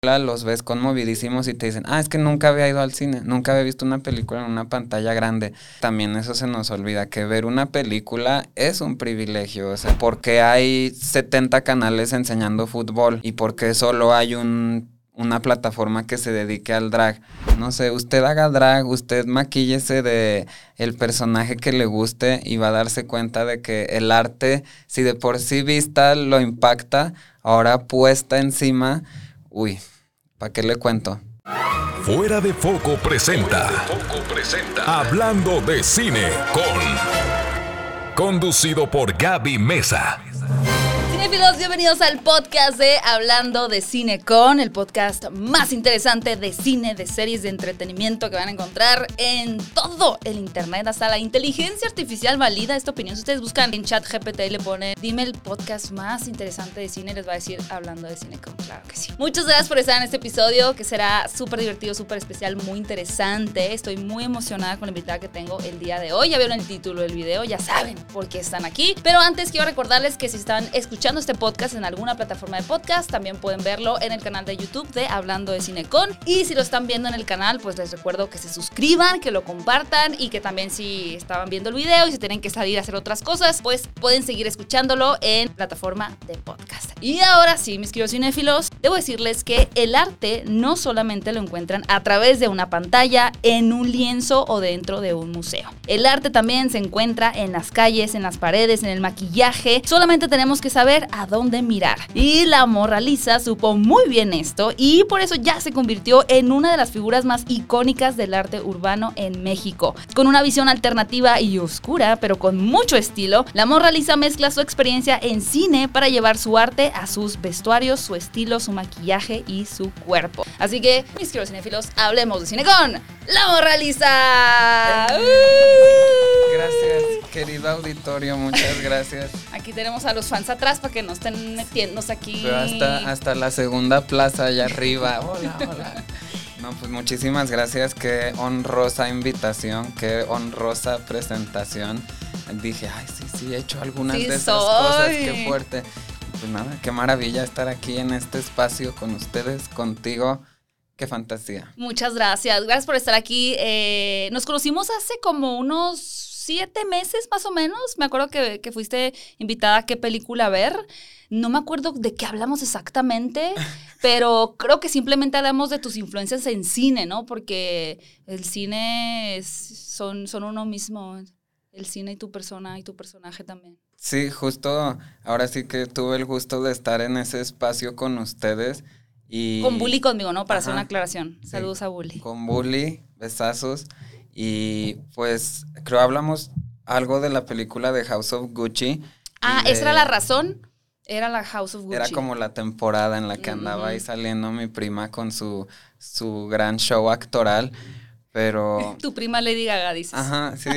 los ves conmovidísimos y te dicen, ah, es que nunca había ido al cine, nunca había visto una película en una pantalla grande. También eso se nos olvida, que ver una película es un privilegio, o sea, porque hay 70 canales enseñando fútbol y porque solo hay un, una plataforma que se dedique al drag. No sé, usted haga drag, usted maquíllese de el personaje que le guste y va a darse cuenta de que el arte, si de por sí vista lo impacta, ahora puesta encima Uy, ¿para qué le cuento? Fuera de Foco presenta. Hablando de cine con. Conducido por Gaby Mesa. Cinefilos, bienvenidos al podcast de Hablando de Cine con, el podcast más interesante de cine, de series, de entretenimiento que van a encontrar en todo el internet. Hasta la inteligencia artificial valida esta opinión. Si ustedes buscan en chat GPT y le ponen, dime el podcast más interesante de cine, les va a decir Hablando de Cine con. Claro que sí. Muchas gracias por estar en este episodio que será súper divertido, súper especial, muy interesante. Estoy muy emocionada con la invitada que tengo el día de hoy. Ya vieron el título del video, ya saben por qué están aquí. Pero antes quiero recordarles que si están escuchando este podcast en alguna plataforma de podcast, también pueden verlo en el canal de YouTube de Hablando de Cinecon. Y si lo están viendo en el canal, pues les recuerdo que se suscriban, que lo compartan y que también si estaban viendo el video y si tienen que salir a hacer otras cosas, pues pueden seguir escuchándolo en plataforma de podcast. Y ahora sí, mis queridos cinéfilos, debo decirles que el arte no solamente lo encuentran a través de una pantalla, en un lienzo o dentro de un museo. El arte también se encuentra en las calles, en las paredes, en el maquillaje. Solamente tenemos que saber a dónde mirar. Y la morra Lisa supo muy bien esto y por eso ya se convirtió en una de las figuras más icónicas del arte urbano en México. Con una visión alternativa y oscura, pero con mucho estilo, la morra Lisa mezcla su experiencia en cine para llevar su arte a sus vestuarios, su estilo, su maquillaje y su cuerpo. Así que, mis queridos cinéfilos, hablemos de cine con la morra Lisa. Gracias, querido auditorio, muchas gracias. Aquí tenemos a los fans atrás que no estén metiéndose aquí. hasta, hasta la segunda plaza allá arriba. Hola, hola. No, pues muchísimas gracias. Qué honrosa invitación, qué honrosa presentación. Dije, ay, sí, sí, he hecho algunas de esas cosas. Qué fuerte. Pues nada, qué maravilla estar aquí en este espacio con ustedes, contigo. Qué fantasía. Muchas gracias. Gracias por estar aquí. Eh, nos conocimos hace como unos siete meses más o menos. Me acuerdo que, fuiste invitada a qué película a ver. No me acuerdo de qué hablamos exactamente, pero creo que simplemente hablamos de tus influencias en cine, ¿no? Porque el cine son, son uno mismo, el cine y tu persona y tu personaje también. Sí, justo ahora sí que tuve el gusto de estar en ese espacio con ustedes. Y... Con Bully conmigo, ¿no? Para hacer una aclaración. Saludos a Bully. Con Bully, besazos. Y pues creo hablamos algo de la película de House of Gucci. Ah, ¿esa era la razón? Era la House of Gucci. Era como la temporada en la que andaba ahí saliendo mi prima con su, su gran show actoral. Pero. Tu prima Lady Gaga, dices. Ajá, sí.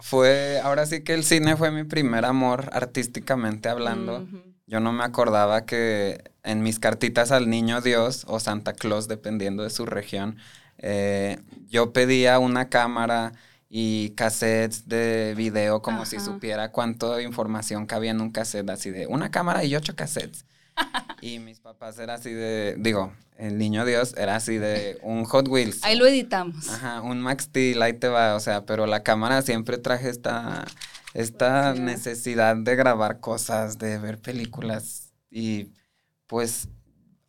fue. Ahora sí que el cine fue mi primer amor, artísticamente hablando. Yo no me acordaba que en mis cartitas al niño Dios o Santa Claus, dependiendo de su región, eh, yo pedía una cámara y cassettes de video como si supiera cuánto información cabía en un cassette, así de una cámara y ocho cassettes. y mis papás era así de, digo, el niño Dios era así de un Hot Wheels. Ahí lo editamos. Ajá, un Max Steel, ahí te va, o sea, pero la cámara siempre traje esta, esta necesidad de grabar cosas, de ver películas y pues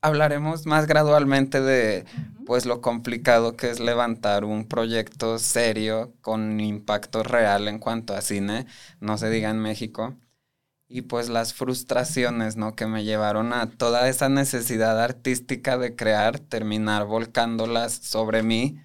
hablaremos más gradualmente de pues lo complicado que es levantar un proyecto serio con impacto real en cuanto a cine, no se diga en México. Y pues las frustraciones, ¿no? Que me llevaron a toda esa necesidad artística de crear, terminar volcándolas sobre mí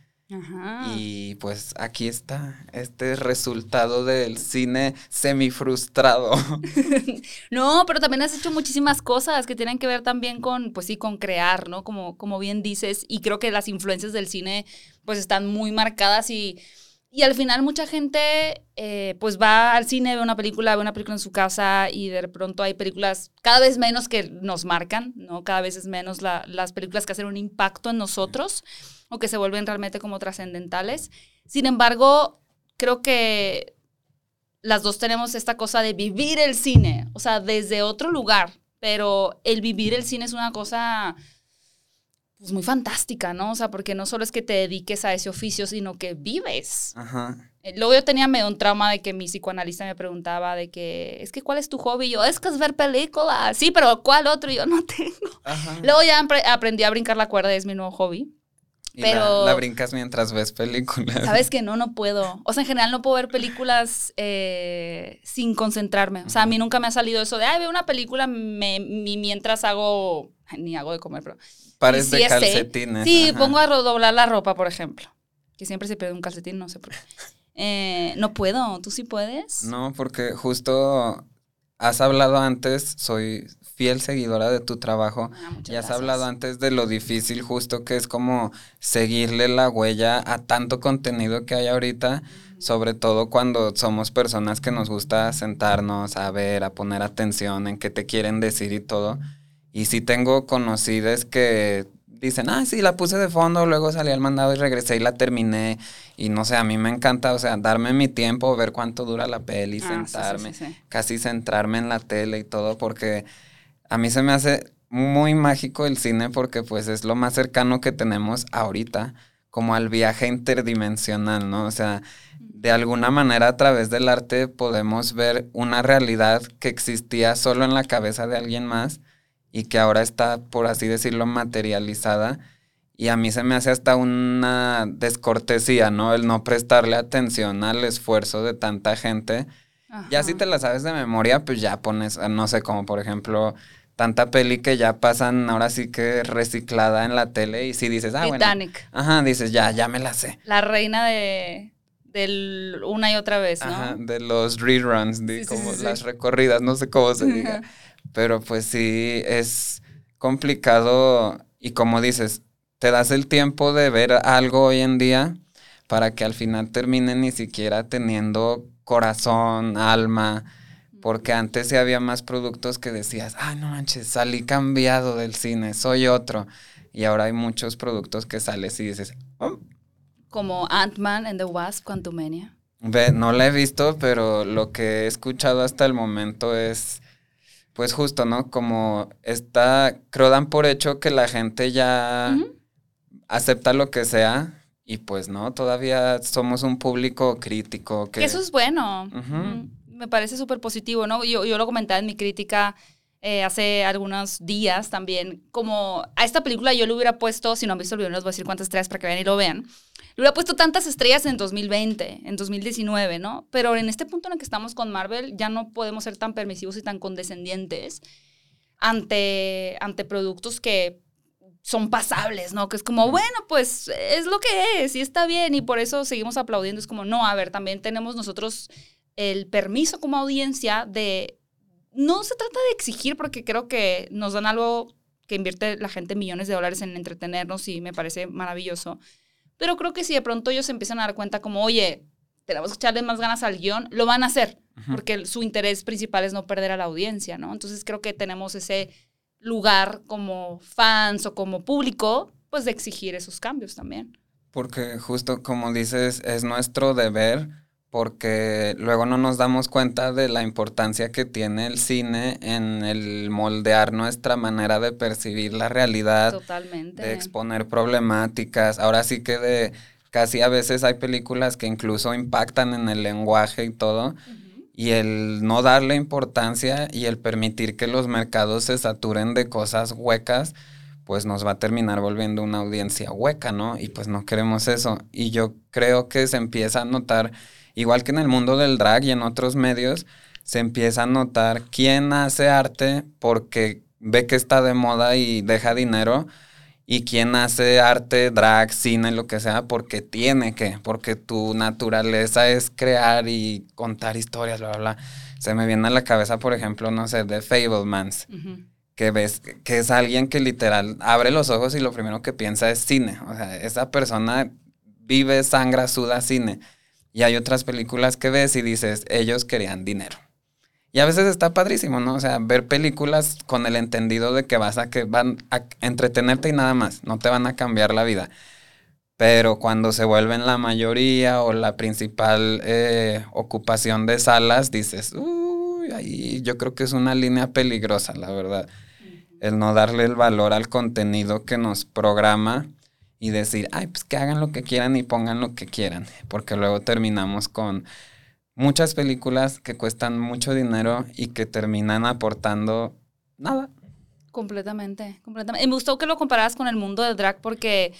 y pues aquí está este resultado del cine semifrustrado. no, pero también has hecho muchísimas cosas que tienen que ver también con, pues sí, con crear, ¿no? Como, como bien dices, y creo que las influencias del cine pues están muy marcadas y, y al final mucha gente eh, pues va al cine, ve una película, ve una película en su casa y de pronto hay películas cada vez menos que nos marcan, ¿no? Cada vez es menos las películas que hacen un impacto en nosotros o que se vuelven realmente como trascendentales. Sin embargo, creo que las dos tenemos esta cosa de vivir el cine, o sea, desde otro lugar, pero el vivir el cine es una cosa pues muy fantástica, ¿no? O sea, porque no solo es que te dediques a ese oficio, sino que vives. Ajá. Eh, Luego yo tenía medio un trauma de que mi psicoanalista me preguntaba de que, es que ¿cuál es tu hobby? Y yo, es que es ver películas. Sí, pero ¿cuál otro? Y yo no tengo. Ajá. Luego ya apre- aprendí a brincar la cuerda, es mi nuevo hobby. Y pero- la, la brincas mientras ves películas. Sabes que no, no puedo. O sea, en general no puedo ver películas eh, sin concentrarme. O sea, a mí nunca me ha salido eso de, ay, veo una película me, mi- mientras hago, ni hago de comer, pero... Pares de calcetines. Sí, ajá. pongo a doblar la ropa, por ejemplo. Que siempre se pierde un calcetín, no sé por qué. Eh, no puedo, ¿tú sí puedes? No, porque justo has hablado antes, soy fiel seguidora de tu trabajo. Ah, Ya has gracias. hablado antes de lo difícil justo que es como seguirle la huella a tanto contenido que hay ahorita, sobre todo cuando somos personas que nos gusta sentarnos a ver, a poner atención en qué te quieren decir y todo. Y sí tengo conocidas que dicen, ah, sí, la puse de fondo, luego salí al mandado y regresé y la terminé. Y no sé, a mí me encanta, o sea, darme mi tiempo, ver cuánto dura la peli, Ah, sí, sentarme sí, sí. casi centrarme en la tele y todo, porque a mí se me hace muy mágico el cine porque pues es lo más cercano que tenemos ahorita, como al viaje interdimensional, ¿no? O sea, de alguna manera a través del arte podemos ver una realidad que existía solo en la cabeza de alguien más y que ahora está, por así decirlo, materializada. Y a mí se me hace hasta una descortesía, ¿no? El no prestarle atención al esfuerzo de tanta gente. Ya si te la sabes de memoria, pues ya pones, no sé, como por ejemplo, tanta peli que ya pasan ahora sí que reciclada en la tele y si dices, ah, bueno. Titanic, Ajá, dices, ya, ya me la sé. la reina de del una y otra vez, ¿no? Ajá, de los reruns, de Sí, sí, como sí, sí. las recorridas, no sé cómo se diga. Pero pues sí, es complicado y como dices, te das el tiempo de ver algo hoy en día para que al final termine ni siquiera teniendo corazón, alma, porque antes sí había más productos que decías, ay no manches, salí cambiado del cine, soy otro. Y ahora hay muchos productos que sales y dices, "Oh, Como Ant-Man and the Wasp, Quantumania. Ve, no la he visto, pero lo que he escuchado hasta el momento es, pues justo, ¿no? Como está, creo dan por hecho que la gente ya acepta lo que sea y pues no, todavía somos un público crítico que... Eso es bueno. Mm, Me parece súper positivo, ¿no? Yo, yo lo comentaba en mi crítica eh, hace algunos días también, como a esta película yo le hubiera puesto, si no han visto el video, no les voy a decir cuántas estrellas para que vean y lo vean, le hubiera puesto tantas estrellas en 2020, en 2019, ¿no? Pero en este punto en el que estamos con Marvel ya no podemos ser tan permisivos y tan condescendientes ante, ante productos que son pasables, ¿no? Que es como, bueno, pues es lo que es y está bien y por eso seguimos aplaudiendo. Es como, no, a ver, también tenemos nosotros el permiso como audiencia de, no se trata de exigir porque creo que nos dan algo que invierte la gente millones de dólares en entretenernos y me parece maravilloso. Pero creo que si de pronto ellos se empiezan a dar cuenta como, oye, tenemos que echarle más ganas al guion, lo van a hacer, porque su interés principal es no perder a la audiencia, ¿no? Entonces creo que tenemos ese lugar como fans o como público, pues de exigir esos cambios también. Porque justo como dices, es nuestro deber porque luego no nos damos cuenta de la importancia que tiene el cine en el moldear nuestra manera de percibir la realidad, Totalmente. de exponer problemáticas. Ahora sí que de casi a veces hay películas que incluso impactan en el lenguaje y todo. Y el no darle importancia y el permitir que los mercados se saturen de cosas huecas, pues nos va a terminar volviendo una audiencia hueca, ¿no? Y pues no queremos eso. Y yo creo que se empieza a notar, igual que en el mundo del drag y en otros medios, se empieza a notar quién hace arte porque ve que está de moda y deja dinero. Y quién hace arte, drag, cine, lo que sea, porque tiene que, porque tu naturaleza es crear y contar historias, bla, bla, bla. Se me viene a la cabeza, por ejemplo, no sé, de Fablemans, que ves que es alguien que literal abre los ojos y lo primero que piensa es cine. O sea, esa persona vive, sangra, suda cine. Y hay otras películas que ves y dices, ellos querían dinero. Y a veces está padrísimo, ¿no? O sea, ver películas con el entendido de que vas a que van a entretenerte y nada más, no te van a cambiar la vida. Pero cuando se vuelven la mayoría o la principal eh, ocupación de salas, dices, uy, ahí yo creo que es una línea peligrosa, la verdad. el no darle el valor al contenido que nos programa y decir, ay, pues que hagan lo que quieran y pongan lo que quieran, porque luego terminamos con muchas películas que cuestan mucho dinero y que terminan aportando nada. Completamente, completamente. Y me gustó que lo compararas con el mundo del drag porque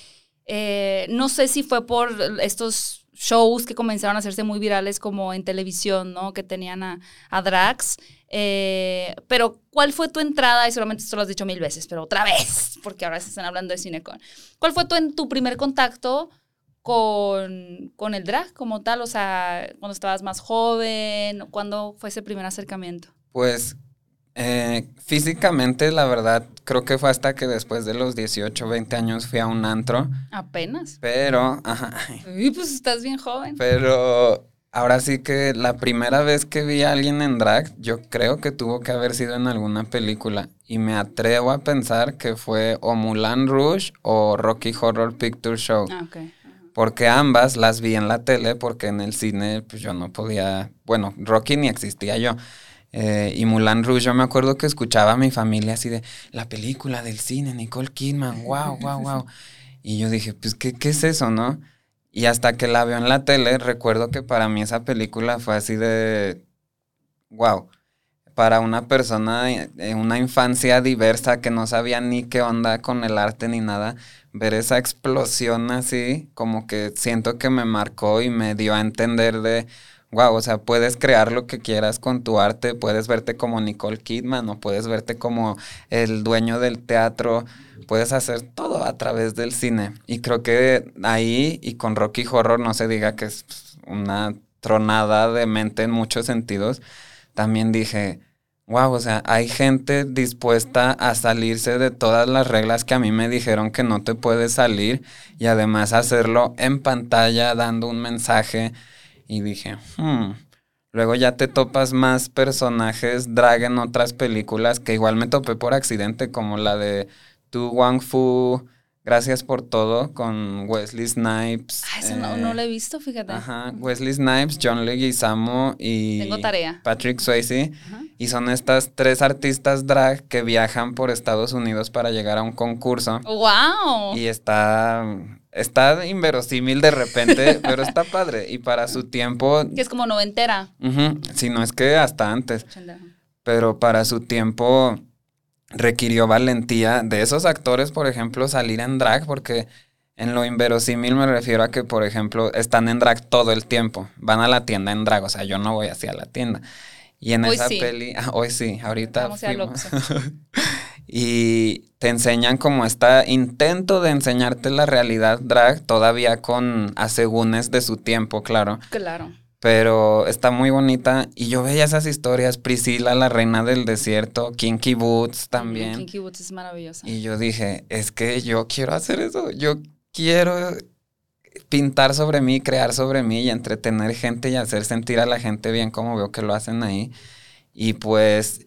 eh, no sé si fue por estos shows que comenzaron a hacerse muy virales como en televisión, ¿no? Que tenían a, a drags. Eh, pero, ¿cuál fue tu entrada? Y solamente esto lo has dicho mil veces, pero otra vez, porque ahora se están hablando de Cinecon. ¿Cuál fue tu, tu primer contacto con, con el drag como tal? O sea, cuando estabas más joven, ¿cuándo fue ese primer acercamiento? Pues eh, físicamente, la verdad, creo que fue hasta que después de los 18, 20 años fui a un antro. Apenas. Pero, ajá. Uy, pues estás bien joven. Pero ahora sí que la primera vez que vi a alguien en drag, yo creo que tuvo que haber sido en alguna película. Y me atrevo a pensar que fue o Mulan Rouge o Rocky Horror Picture Show. Ah. Porque ambas las vi en la tele, porque en el cine pues yo no podía, bueno, Rocky ni existía yo. Eh, y Mulan Rouge, yo me acuerdo que escuchaba a mi familia así de la película del cine, Nicole Kidman, wow, wow, wow. Y yo dije, pues, ¿qué, qué es eso, no? Y hasta que la veo en la tele, recuerdo que para mí esa película fue así de, wow, para una persona en una infancia diversa que no sabía ni qué onda con el arte ni nada, ver esa explosión así, como que siento que me marcó y me dio a entender de, wow, o sea, puedes crear lo que quieras con tu arte, puedes verte como Nicole Kidman o puedes verte como el dueño del teatro, puedes hacer todo a través del cine. Y creo que ahí y con Rocky Horror no se diga que es una tronada de mente en muchos sentidos, también dije, wow, o sea, hay gente dispuesta a salirse de todas las reglas que a mí me dijeron que no te puedes salir y además hacerlo en pantalla dando un mensaje y dije, hmm. Luego ya te topas más personajes drag en otras películas que igual me topé por accidente, como la de Tu Wang Fu, Gracias por todo, con Wesley Snipes. Ah, eso no, no lo he visto, fíjate. Ajá, Wesley Snipes, John Leguizamo y Tengo tarea. Patrick Swayze. Ajá. Y son estas tres artistas drag que viajan por Estados Unidos para llegar a un concurso. ¡Wow! Y está, está inverosímil de repente, pero está padre. Y para su tiempo, Que es como noventera. ujú, si no es que hasta antes, pero para su tiempo requirió valentía de esos actores, por ejemplo, salir en drag, porque en lo inverosímil me refiero a que, por ejemplo, están en drag todo el tiempo. Van a la tienda en drag, o sea, yo no voy así a la tienda. Y en Hoy esa sí. peli, ah, hoy sí, ahorita Vamos a fuimos. Oxxo. y te enseñan como este intento de enseñarte la realidad drag, todavía con asegúnes de su tiempo, claro. Claro. Pero está muy bonita. Y yo veía esas historias, Priscila, la reina del desierto, Kinky Boots también. Kinky Boots es maravillosa. Y yo dije, es que yo quiero hacer eso. Yo quiero pintar sobre mí, crear sobre mí y entretener gente y hacer sentir a la gente bien como veo que lo hacen ahí. Y pues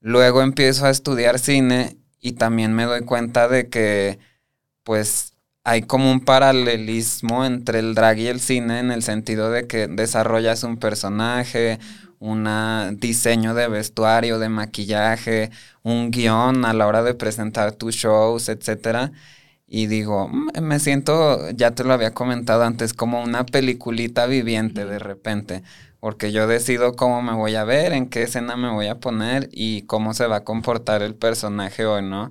luego empiezo a estudiar cine y también me doy cuenta de que pues hay como un paralelismo entre el drag y el cine en el sentido de que desarrollas un personaje, un diseño de vestuario, de maquillaje, un guion a la hora de presentar tus shows, etcétera. Y digo, "Mm, me siento, ya te lo había comentado antes, como una peliculita viviente de repente, porque yo decido cómo me voy a ver, en qué escena me voy a poner y cómo se va a comportar el personaje hoy, ¿no?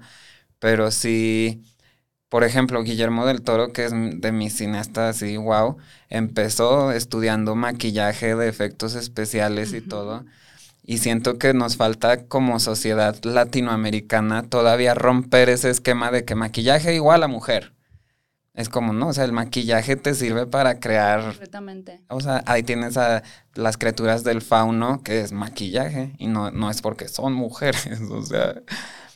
Pero sí, por ejemplo, Guillermo del Toro, que es de mis cineastas así, wow, empezó estudiando maquillaje de efectos especiales y todo. Y siento que nos falta como sociedad latinoamericana todavía romper ese esquema de que maquillaje igual a mujer. Es como, no, o sea, el maquillaje te sirve para crear, Completamente. o sea, ahí tienes a las criaturas del fauno, que es maquillaje, y no, no es porque son mujeres, o sea,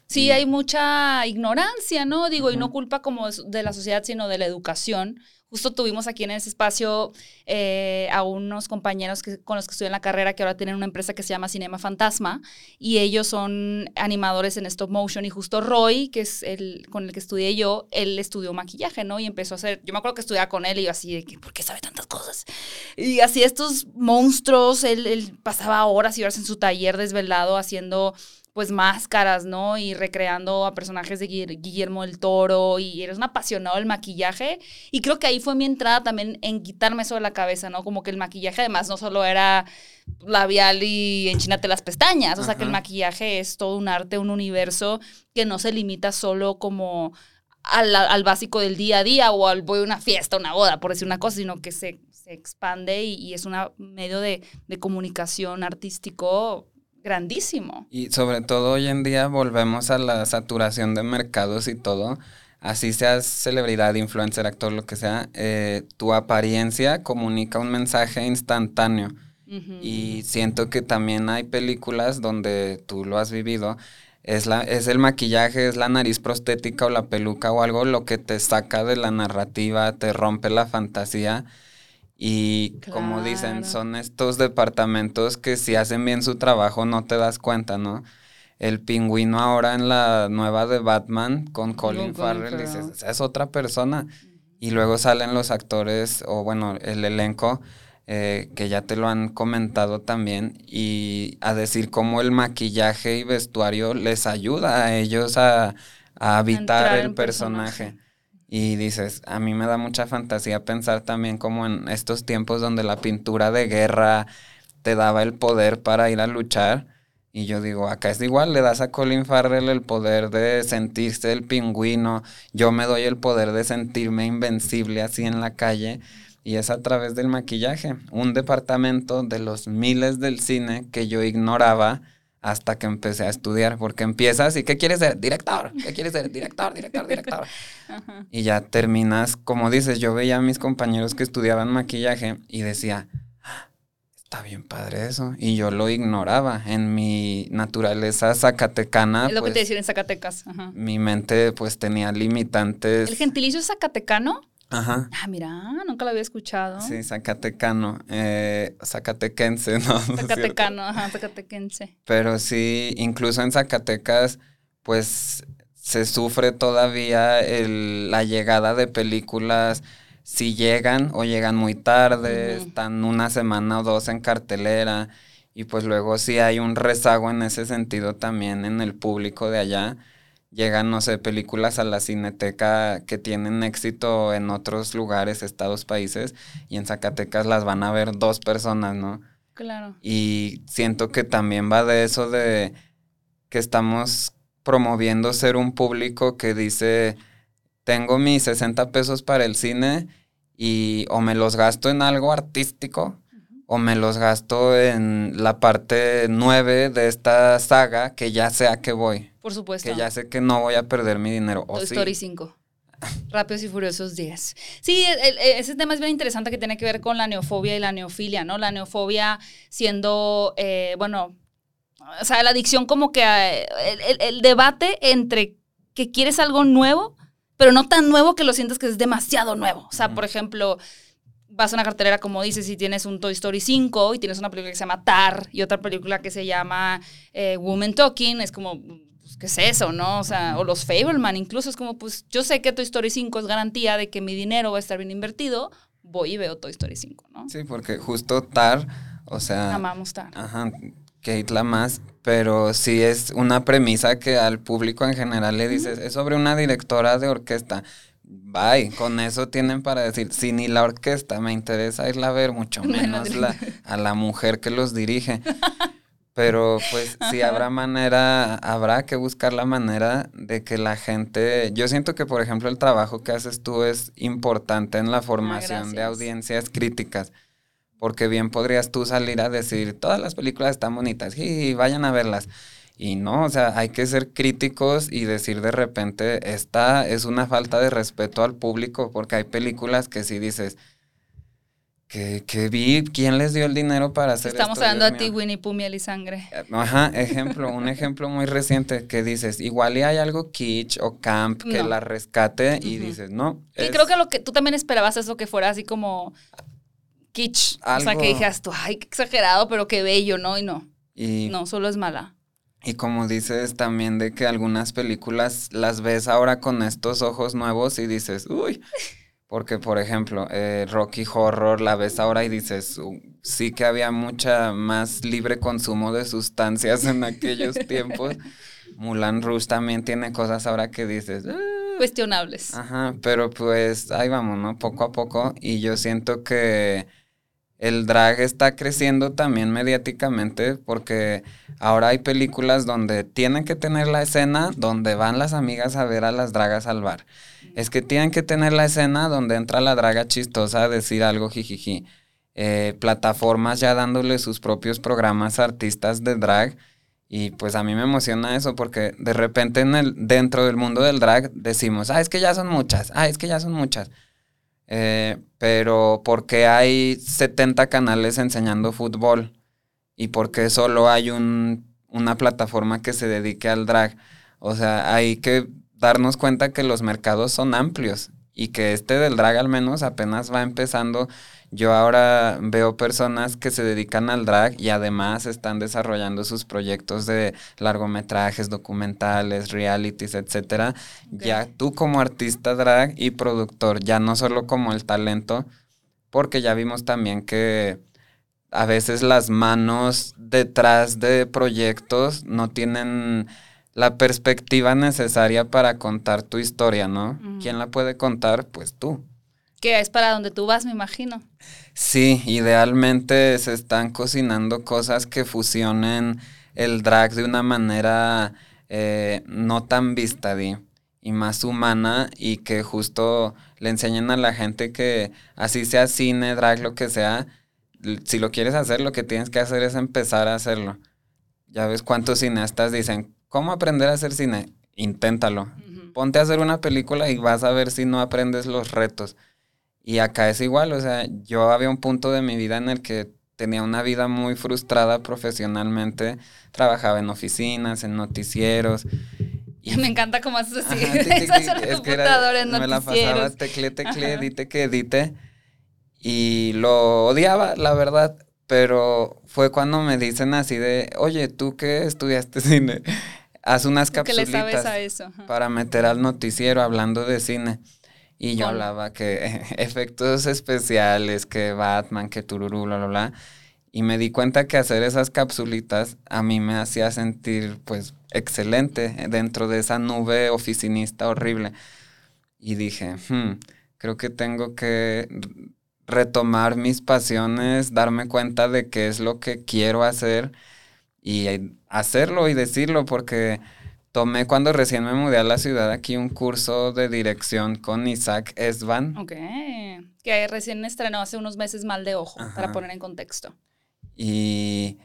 Sí, hay mucha ignorancia, ¿no? Digo, y no culpa como de la sociedad, sino de la educación. Justo tuvimos aquí en ese espacio eh, a unos compañeros que, con los que estudié en la carrera que ahora tienen una empresa que se llama Cinema Fantasma y ellos son animadores en stop motion y justo Roy, que es el con el que estudié yo, él estudió maquillaje, ¿no? Y empezó a hacer, yo me acuerdo que estudiaba con él y yo así de que, ¿por qué sabe tantas cosas? Y así estos monstruos, él, él pasaba horas y horas en su taller desvelado haciendo pues máscaras, ¿no? Y recreando a personajes de Guillermo del Toro y eres un apasionado del maquillaje. Y creo que ahí fue mi entrada también en quitarme eso de la cabeza, ¿no? Como que el maquillaje además no solo era labial y enchínate las pestañas, o sea que el maquillaje es todo un arte, un universo que no se limita solo como al, básico del día a día o al voy a una fiesta, una boda, por decir una cosa, sino que se, expande y, es un medio de, de comunicación artístico grandísimo. Y sobre todo hoy en día volvemos a la saturación de mercados y todo. Así seas celebridad, influencer, actor, lo que sea, eh, tu apariencia comunica un mensaje instantáneo. Y siento que también hay películas donde tú lo has vivido. Es, la, es el maquillaje, es la nariz prostética o la peluca o algo lo que te saca de la narrativa, te rompe la fantasía y como dicen, son estos departamentos que si hacen bien su trabajo no te das cuenta, ¿no? El pingüino ahora en la nueva de Batman con Colin Farrell, dices, es otra persona. Y luego salen los actores, o bueno, el elenco, eh, que ya te lo han comentado también, y a decir cómo el maquillaje y vestuario les ayuda a ellos a, habitar el personaje. Y dices, a mí me da mucha fantasía pensar también como en estos tiempos donde la pintura de guerra te daba el poder para ir a luchar. Y yo digo, acá es igual, le das a Colin Farrell el poder de sentirse el pingüino, yo me doy el poder de sentirme invencible así en la calle, y es a través del maquillaje. Un departamento de los miles del cine que yo ignoraba hasta que empecé a estudiar, porque empiezas y ¿qué quieres ser? Director, ¿qué quieres ser? Director, director, director. Y ya terminas, como dices, yo veía a mis compañeros que estudiaban maquillaje y decía, ah, está bien padre eso. Y yo lo ignoraba. En mi naturaleza zacatecana. Es lo que te pues, decían en Zacatecas. Mi mente pues tenía limitantes. ¿El gentilicio es zacatecano? Ajá. Ah, mira, nunca lo había escuchado. Sí, zacatecano, eh, zacatequense, ¿no? Zacatecano, ajá, zacatequense. Pero sí, incluso en Zacatecas, pues se sufre todavía el, la llegada de películas, si llegan o llegan muy tarde, están una semana o dos en cartelera, y pues luego sí hay un rezago en ese sentido también en el público de allá llegan, no sé, películas a la cineteca que tienen éxito en otros lugares, estados, países, y en Zacatecas las van a ver dos personas, ¿no? Claro. Y siento que también va de eso de que estamos promoviendo ser un público que dice, tengo mis 60 pesos para el cine y o me los gasto en algo artístico o me los gasto en la parte 9 de esta saga que ya sé a qué voy. Por supuesto. Que ya sé que no voy a perder mi dinero. Toy Story 5. Rápidos y Furiosos 10. Sí, ese tema es bien interesante que tiene que ver con la neofobia y la neofilia, ¿no? La neofobia siendo, eh, bueno, o sea, la adicción como que eh, el, debate entre que quieres algo nuevo, pero no tan nuevo que lo sientes que es demasiado nuevo. O sea, por ejemplo, vas a una cartelera, como dices, y tienes un Toy Story 5 y tienes una película que se llama Tar y otra película que se llama eh, Woman Talking, es como, pues, ¿qué es eso, no? O sea, o los Fableman, incluso es como, pues yo sé que Toy Story 5 es garantía de que mi dinero va a estar bien invertido, voy y veo Toy Story 5, ¿no? Sí, porque justo Tar, o sea... Amamos Tar. Ajá, Kate la más, pero sí es una premisa que al público en general le dices, es sobre una directora de orquesta Bye, con eso tienen para decir, si ni la orquesta me interesa irla a ver, mucho menos la, a la mujer que los dirige. Pero pues si habrá manera, habrá que buscar la manera de que la gente, yo siento que por ejemplo el trabajo que haces tú es importante en la ah, formación de audiencias críticas, porque bien podrías tú salir a decir, todas las películas están bonitas, y vayan a verlas. Y no, o sea, hay que ser críticos y decir de repente, esta es una falta de respeto al público, porque hay películas que si dices, que, que vi, ¿quién les dio el dinero para hacer Estamos hablando a ti, Winnie Pooh, miel y sangre. Eh, ajá, ejemplo, un ejemplo muy reciente que dices, igual y hay algo kitsch o camp que la rescate y dices, no. Y creo que lo que tú también esperabas es lo que fuera así como kitsch. O sea, que dijeras tú, ay, qué exagerado, pero qué bello, ¿no? Y no. Y... No, solo es mala. Y como dices también de que algunas películas las ves ahora con estos ojos nuevos y dices, uy, Porque, por ejemplo, eh, Rocky Horror la ves ahora y dices, "Uh, sí que había mucha más libre consumo de sustancias en aquellos tiempos. Mulan Rouge también tiene cosas ahora que dices, "Ah". Cuestionables. Ajá, pero pues ahí vamos, ¿no? Poco a poco. Y yo siento que el drag está creciendo también mediáticamente porque ahora hay películas donde tienen que tener la escena donde van las amigas a ver a las dragas al bar. Es que tienen que tener la escena donde entra la draga chistosa a decir algo jijiji. Eh, plataformas ya dándole sus propios programas a artistas de drag. Y pues a mí me emociona eso porque de repente en el, dentro del mundo del drag decimos, ah, es que ya son muchas, ah, es que ya son muchas. Eh, pero ¿por qué hay 70 canales enseñando fútbol? ¿Y por qué solo hay un, una plataforma que se dedique al drag? O sea, hay que darnos cuenta que los mercados son amplios y que este del drag al menos apenas va empezando. Yo ahora veo personas que se dedican al drag y además están desarrollando sus proyectos de largometrajes, documentales, realities, etcétera. Ya tú como artista drag y productor, ya no solo como el talento, porque ya vimos también que a veces las manos detrás de proyectos no tienen la perspectiva necesaria para contar tu historia, ¿no? ¿Quién la puede contar? Pues tú. Que es para donde tú vas, me imagino. Sí, idealmente se están cocinando cosas que fusionen el drag de una manera eh, no tan vista di, y más humana y que justo le enseñen a la gente que así sea cine, drag, lo que sea, si lo quieres hacer, lo que tienes que hacer es empezar a hacerlo. Ya ves cuántos cineastas dicen, ¿cómo aprender a hacer cine? Inténtalo. Ponte a hacer una película y vas a ver si no aprendes los retos. Y acá es igual, o sea, yo había un punto de mi vida en el que tenía una vida muy frustrada profesionalmente, trabajaba en oficinas, en noticieros. Y me encanta cómo haces así. Ajá, tic, tic, tic, es que era- en me la pasaba tecle, tecle, edite que edite. Y lo odiaba, la verdad. Pero fue cuando me dicen así de, oye, tú que estudiaste cine, haz unas capsulitas para meter al noticiero hablando de cine. Y yo hablaba que efectos especiales, que Batman, que tururú, bla, bla, bla. Y me di cuenta que hacer esas capsulitas a mí me hacía sentir, pues, excelente dentro de esa nube oficinista horrible. Y dije, "Hmm, creo que tengo que retomar mis pasiones, darme cuenta de qué es lo que quiero hacer y hacerlo y decirlo, porque tomé cuando recién me mudé a la ciudad aquí un curso de dirección con Isaac Esban. Ok. Que recién estrenó hace unos meses Mal de Ojo, para poner en contexto. Y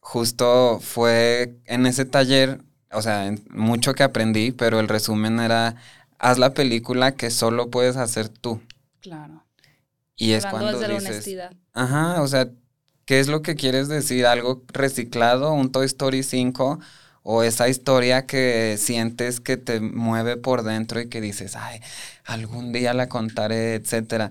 justo fue en ese taller, o sea, mucho que aprendí, pero el resumen era, haz la película que solo puedes hacer tú. Claro. Y es cuando desde la dices, honestidad. ajá, o sea, ¿qué es lo que quieres decir? ¿Algo reciclado? ¿Un Toy Story 5? ¿O esa historia que sientes que te mueve por dentro y que dices, ay, algún día la contaré, etcétera?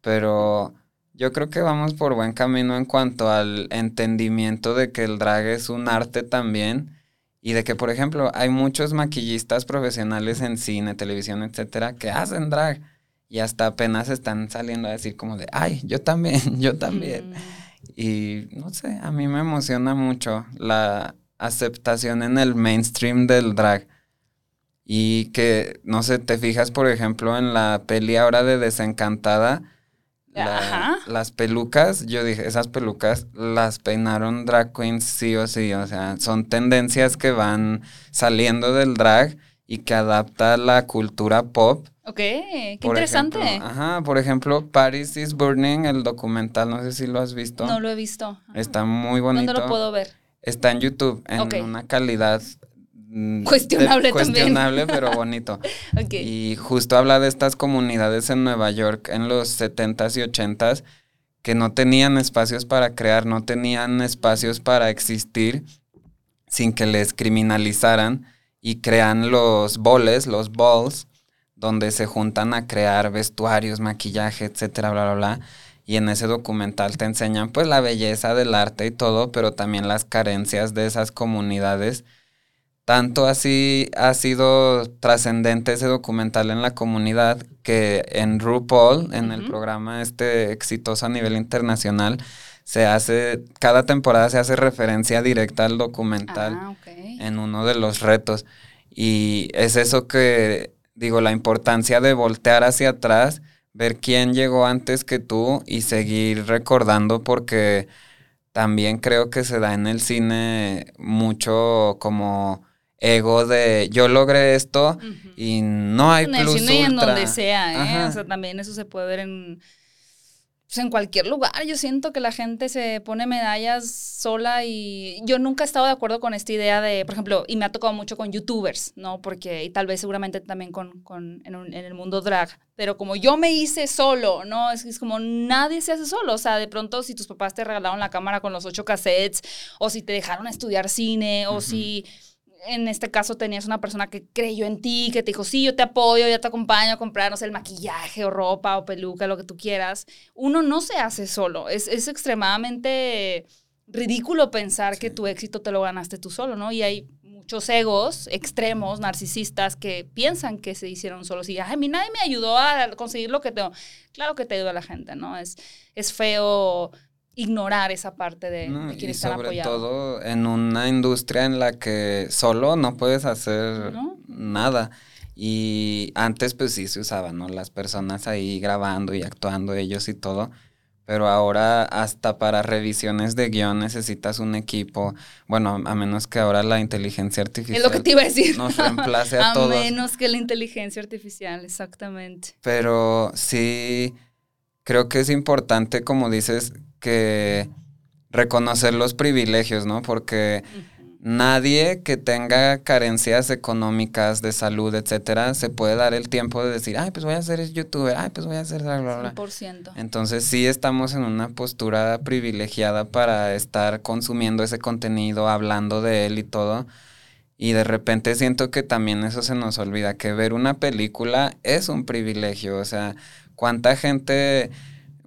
Pero yo creo que vamos por buen camino en cuanto al entendimiento de que el drag es un arte también y de que, por ejemplo, hay muchos maquillistas profesionales en cine, televisión, etcétera, que hacen drag y hasta apenas están saliendo a decir como de, ay, yo también, yo también. Mm, Y no sé, a mí me emociona mucho la aceptación en el mainstream del drag. Y que, no sé, te fijas, por ejemplo, en la peli ahora de Desencantada, la- las pelucas, yo dije, esas pelucas las peinaron drag queens sí o sí, o sea, son tendencias que van saliendo del drag y que adapta la cultura pop. Ok, qué Por interesante. ejemplo, ajá, por ejemplo, Paris is Burning, el documental, no sé si lo has visto. No lo he visto. Está muy bonito. ¿Dónde lo puedo ver? Está en YouTube, en una calidad mm, de- Cuestionable también. cuestionable, pero bonito. Y justo habla de estas comunidades en Nueva York en los 70s y 80s que no tenían espacios para crear, no tenían espacios para existir sin que les criminalizaran y crean los boles, los balls, donde se juntan a crear vestuarios, maquillaje, etcétera, bla, bla, bla. Y en ese documental te enseñan pues la belleza del arte y todo, pero también las carencias de esas comunidades. Tanto así ha sido trascendente ese documental en la comunidad que en RuPaul, en el programa este exitoso a nivel internacional, se hace, cada temporada se hace referencia directa al documental Ah, en uno de los retos. Y es eso que, digo, la importancia de voltear hacia atrás, ver quién llegó antes que tú y seguir recordando porque también creo que se da en el cine mucho como ego de yo logré esto y no hay en el plus cine y en donde sea, ¿eh? O sea, también eso se puede ver en, pues, en cualquier lugar. Yo siento que la gente se pone medallas sola y yo nunca he estado de acuerdo con esta idea de, por ejemplo, y me ha tocado mucho con youtubers, ¿no? Porque, y tal vez seguramente también con, con en, un- en el mundo drag, pero como yo me hice solo, ¿no? Es, es como nadie se hace solo, o sea, de pronto si tus papás te regalaron la cámara con los ocho cassettes, o si te dejaron estudiar cine, o si en este caso tenías una persona que creyó en ti, que te dijo, sí, yo te apoyo, yo te acompaño a comprar, no sé, el maquillaje o ropa o peluca, lo que tú quieras. Uno no se hace solo. Es, es extremadamente ridículo pensar que tu éxito te lo ganaste tú solo, ¿no? Y hay muchos egos extremos, narcisistas, que piensan que se hicieron solos y, ay, a mí nadie me ayudó a conseguir lo que tengo. Claro que te ayuda la gente, ¿no? Es, es feo ignorar esa parte de, No, de y quienes están sobre apoyados. todo en una industria en la que solo no puedes hacer ¿No? nada. Y antes pues sí se usaban, ¿no? Las personas ahí grabando y actuando ellos y todo. Pero ahora hasta para revisiones de guion necesitas un equipo. Bueno, a menos que ahora la inteligencia artificial Es lo que te iba a decir. nos reemplace a, todos. menos que la inteligencia artificial, exactamente. Pero sí, creo que es importante, como dices, que reconocer los privilegios, ¿no? Porque nadie que tenga carencias económicas, de salud, etcétera, se puede dar el tiempo de decir, ay, pues voy a ser youtuber, ay, pues voy a bla, bla, bla. 100%. Entonces sí estamos en una postura privilegiada para estar consumiendo ese contenido, hablando de él y todo. Y de repente siento que también eso se nos olvida, que ver una película es un privilegio. O sea, cuánta gente,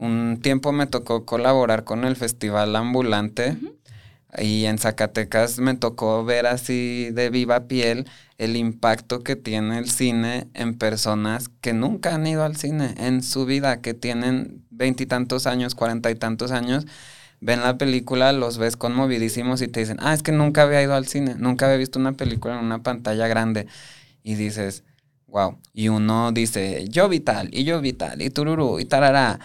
un tiempo me tocó colaborar con el Festival Ambulante y en Zacatecas me tocó ver así de viva piel el impacto que tiene el cine en personas que nunca han ido al cine en su vida, que tienen veintitantos años, cuarenta y tantos años, ven la película, los ves conmovidísimos y te dicen, ah, es que nunca había ido al cine, nunca había visto una película en una pantalla grande. Y dices, wow. Y uno dice, yo vi tal, y yo vi tal, y tururú, y tarará.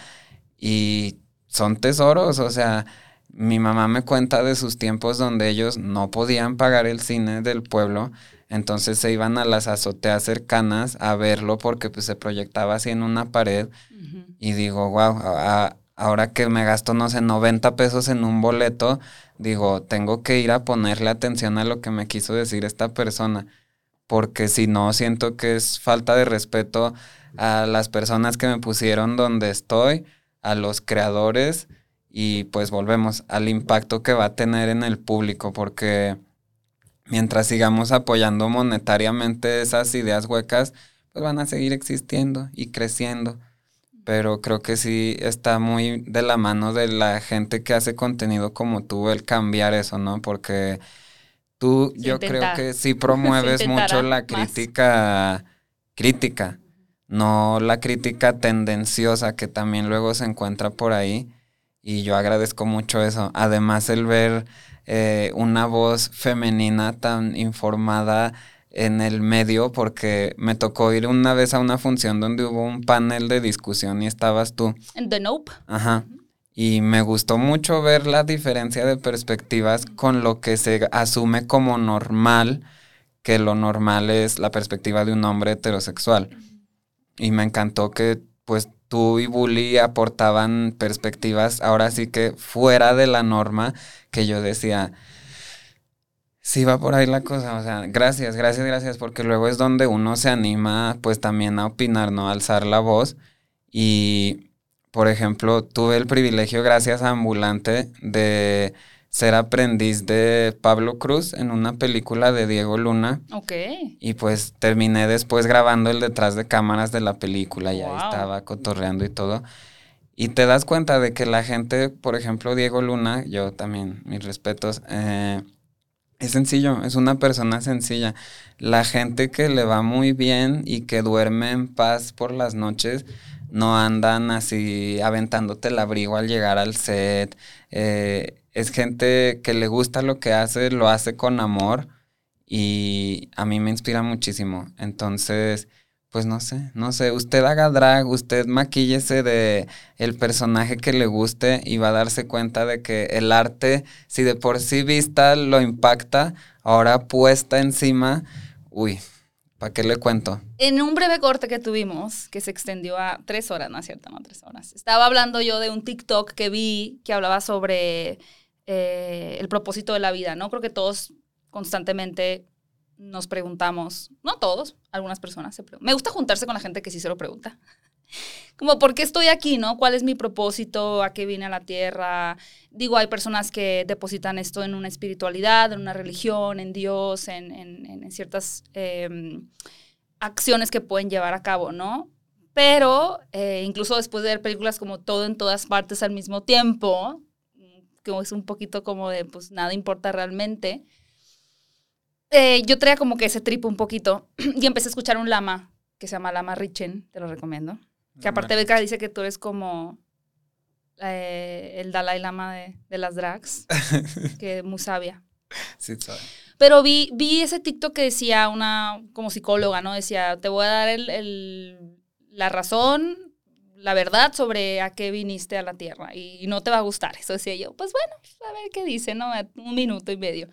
Y son tesoros, o sea, mi mamá me cuenta de sus tiempos donde ellos no podían pagar el cine del pueblo, entonces se iban a las azoteas cercanas a verlo porque pues se proyectaba así en una pared y digo, wow, ahora que me gasto, no sé, 90 pesos en un boleto, digo, tengo que ir a ponerle atención a lo que me quiso decir esta persona, porque si no, siento que es falta de respeto a las personas que me pusieron donde estoy, a los creadores y pues volvemos al impacto que va a tener en el público, porque mientras sigamos apoyando monetariamente esas ideas huecas, pues van a seguir existiendo y creciendo pero creo que sí está muy de la mano de la gente que hace contenido como tú el cambiar eso, ¿no? Porque tú Se yo intenta. creo que sí promueves mucho la más. crítica crítica, no la crítica tendenciosa que también luego se encuentra por ahí y yo agradezco mucho eso. Además el ver eh, una voz femenina tan informada en el medio porque me tocó ir una vez a una función donde hubo un panel de discusión y estabas tú. En The Nope. Ajá. Y me gustó mucho ver la diferencia de perspectivas con lo que se asume como normal, que lo normal es la perspectiva de un hombre heterosexual. Y me encantó que pues tú y Bully aportaban perspectivas ahora sí que fuera de la norma que yo decía, Sí, va por ahí la cosa, o sea, gracias, gracias, gracias, porque luego es donde uno se anima pues también a opinar, ¿no? A alzar la voz. Y, por ejemplo, tuve el privilegio, gracias a Ambulante, de ser aprendiz de Pablo Cruz en una película de Diego Luna. Ok. Y pues terminé después grabando el detrás de cámaras de la película y ahí estaba cotorreando y todo. Y te das cuenta de que la gente, por ejemplo, Diego Luna, yo también, mis respetos, eh, Es sencillo, es una persona sencilla. La gente que le va muy bien y que duerme en paz por las noches, no andan así aventándote el abrigo al llegar al set. Eh, es gente que le gusta lo que hace, lo hace con amor y a mí me inspira muchísimo. Entonces, pues no sé, no sé, usted haga drag, usted maquíllese de el personaje que le guste y va a darse cuenta de que el arte, si de por sí vista lo impacta, ahora puesta encima, uy, ¿para qué le cuento? En un breve corte que tuvimos, que se extendió a tres horas, ¿no es cierto? No, tres horas. Estaba hablando yo de un TikTok que vi que hablaba sobre eh, el propósito de la vida, ¿no? Creo que todos constantemente nos preguntamos, no todos, algunas personas se preguntan. Me gusta juntarse con la gente que sí se lo pregunta. Como, ¿por qué estoy aquí, no? ¿Cuál es mi propósito? ¿A qué vine a la tierra? Digo, hay personas que depositan esto en una espiritualidad, en una religión, en Dios, en, ciertas em, acciones que pueden llevar a cabo, ¿no? Pero eh, incluso después de ver películas como Todo en todas partes al mismo tiempo, que es un poquito como de, pues nada importa realmente, eh, yo traía como que ese trip un poquito y empecé a escuchar un lama que se llama Lama Richen, te lo recomiendo. Que aparte Beca dice que tú eres como eh, el Dalai Lama de, las drags, que es muy sabia. Sí, sabe. Pero vi, vi ese TikTok que decía una, como psicóloga, ¿no? Decía, te voy a dar el, la razón, la verdad sobre a qué viniste a la Tierra y, no te va a gustar. Eso decía yo, pues bueno, a ver qué dice, ¿no? Un minuto y medio.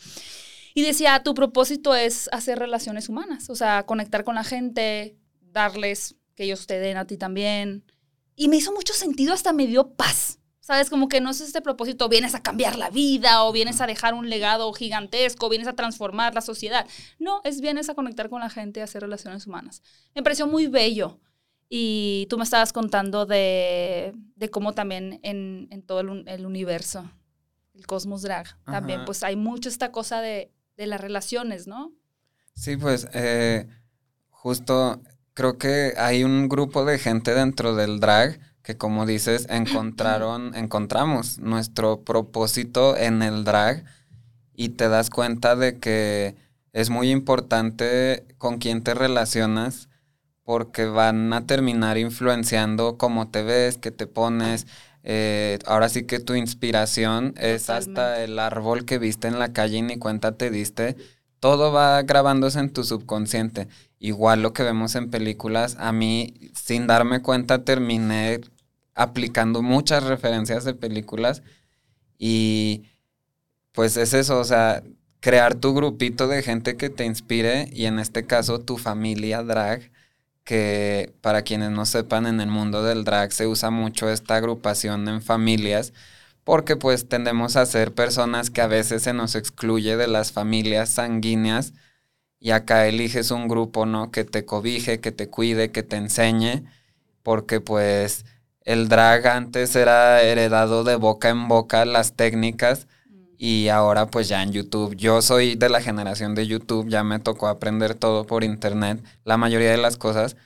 Y decía, tu propósito es hacer relaciones humanas, o sea, conectar con la gente, darles que ellos te den a ti también. Y me hizo mucho sentido, hasta me dio paz. ¿Sabes? Como que no es este propósito, vienes a cambiar la vida o vienes a dejar un legado gigantesco, vienes a transformar la sociedad. No, es vienes a conectar con la gente, a hacer relaciones humanas. Me pareció muy bello. Y tú me estabas contando de, de cómo también en, en todo el, el, universo, el cosmos drag, también pues hay mucho esta cosa de de las relaciones, ¿no? Sí, pues eh, justo creo que hay un grupo de gente dentro del drag que como dices, encontraron, encontramos nuestro propósito en el drag y te das cuenta de que es muy importante con quién te relacionas porque van a terminar influenciando cómo te ves, qué te pones, eh, ahora sí que tu inspiración es hasta el árbol que viste en la calle y ni cuenta te diste. Todo va grabándose en tu subconsciente. Igual lo que vemos en películas, a mí sin darme cuenta terminé aplicando muchas referencias de películas y pues es eso, o sea, crear tu grupito de gente que te inspire y en este caso tu familia drag que para quienes no sepan, en el mundo del drag se usa mucho esta agrupación en familias porque pues tendemos a ser personas que a veces se nos excluye de las familias sanguíneas y acá eliges un grupo, ¿no? Que te cobije, que te cuide, que te enseñe, porque pues el drag antes era heredado de boca en boca las técnicas y ahora pues ya en YouTube. Yo soy de la generación de YouTube, ya me tocó aprender todo por internet, la mayoría de las cosas,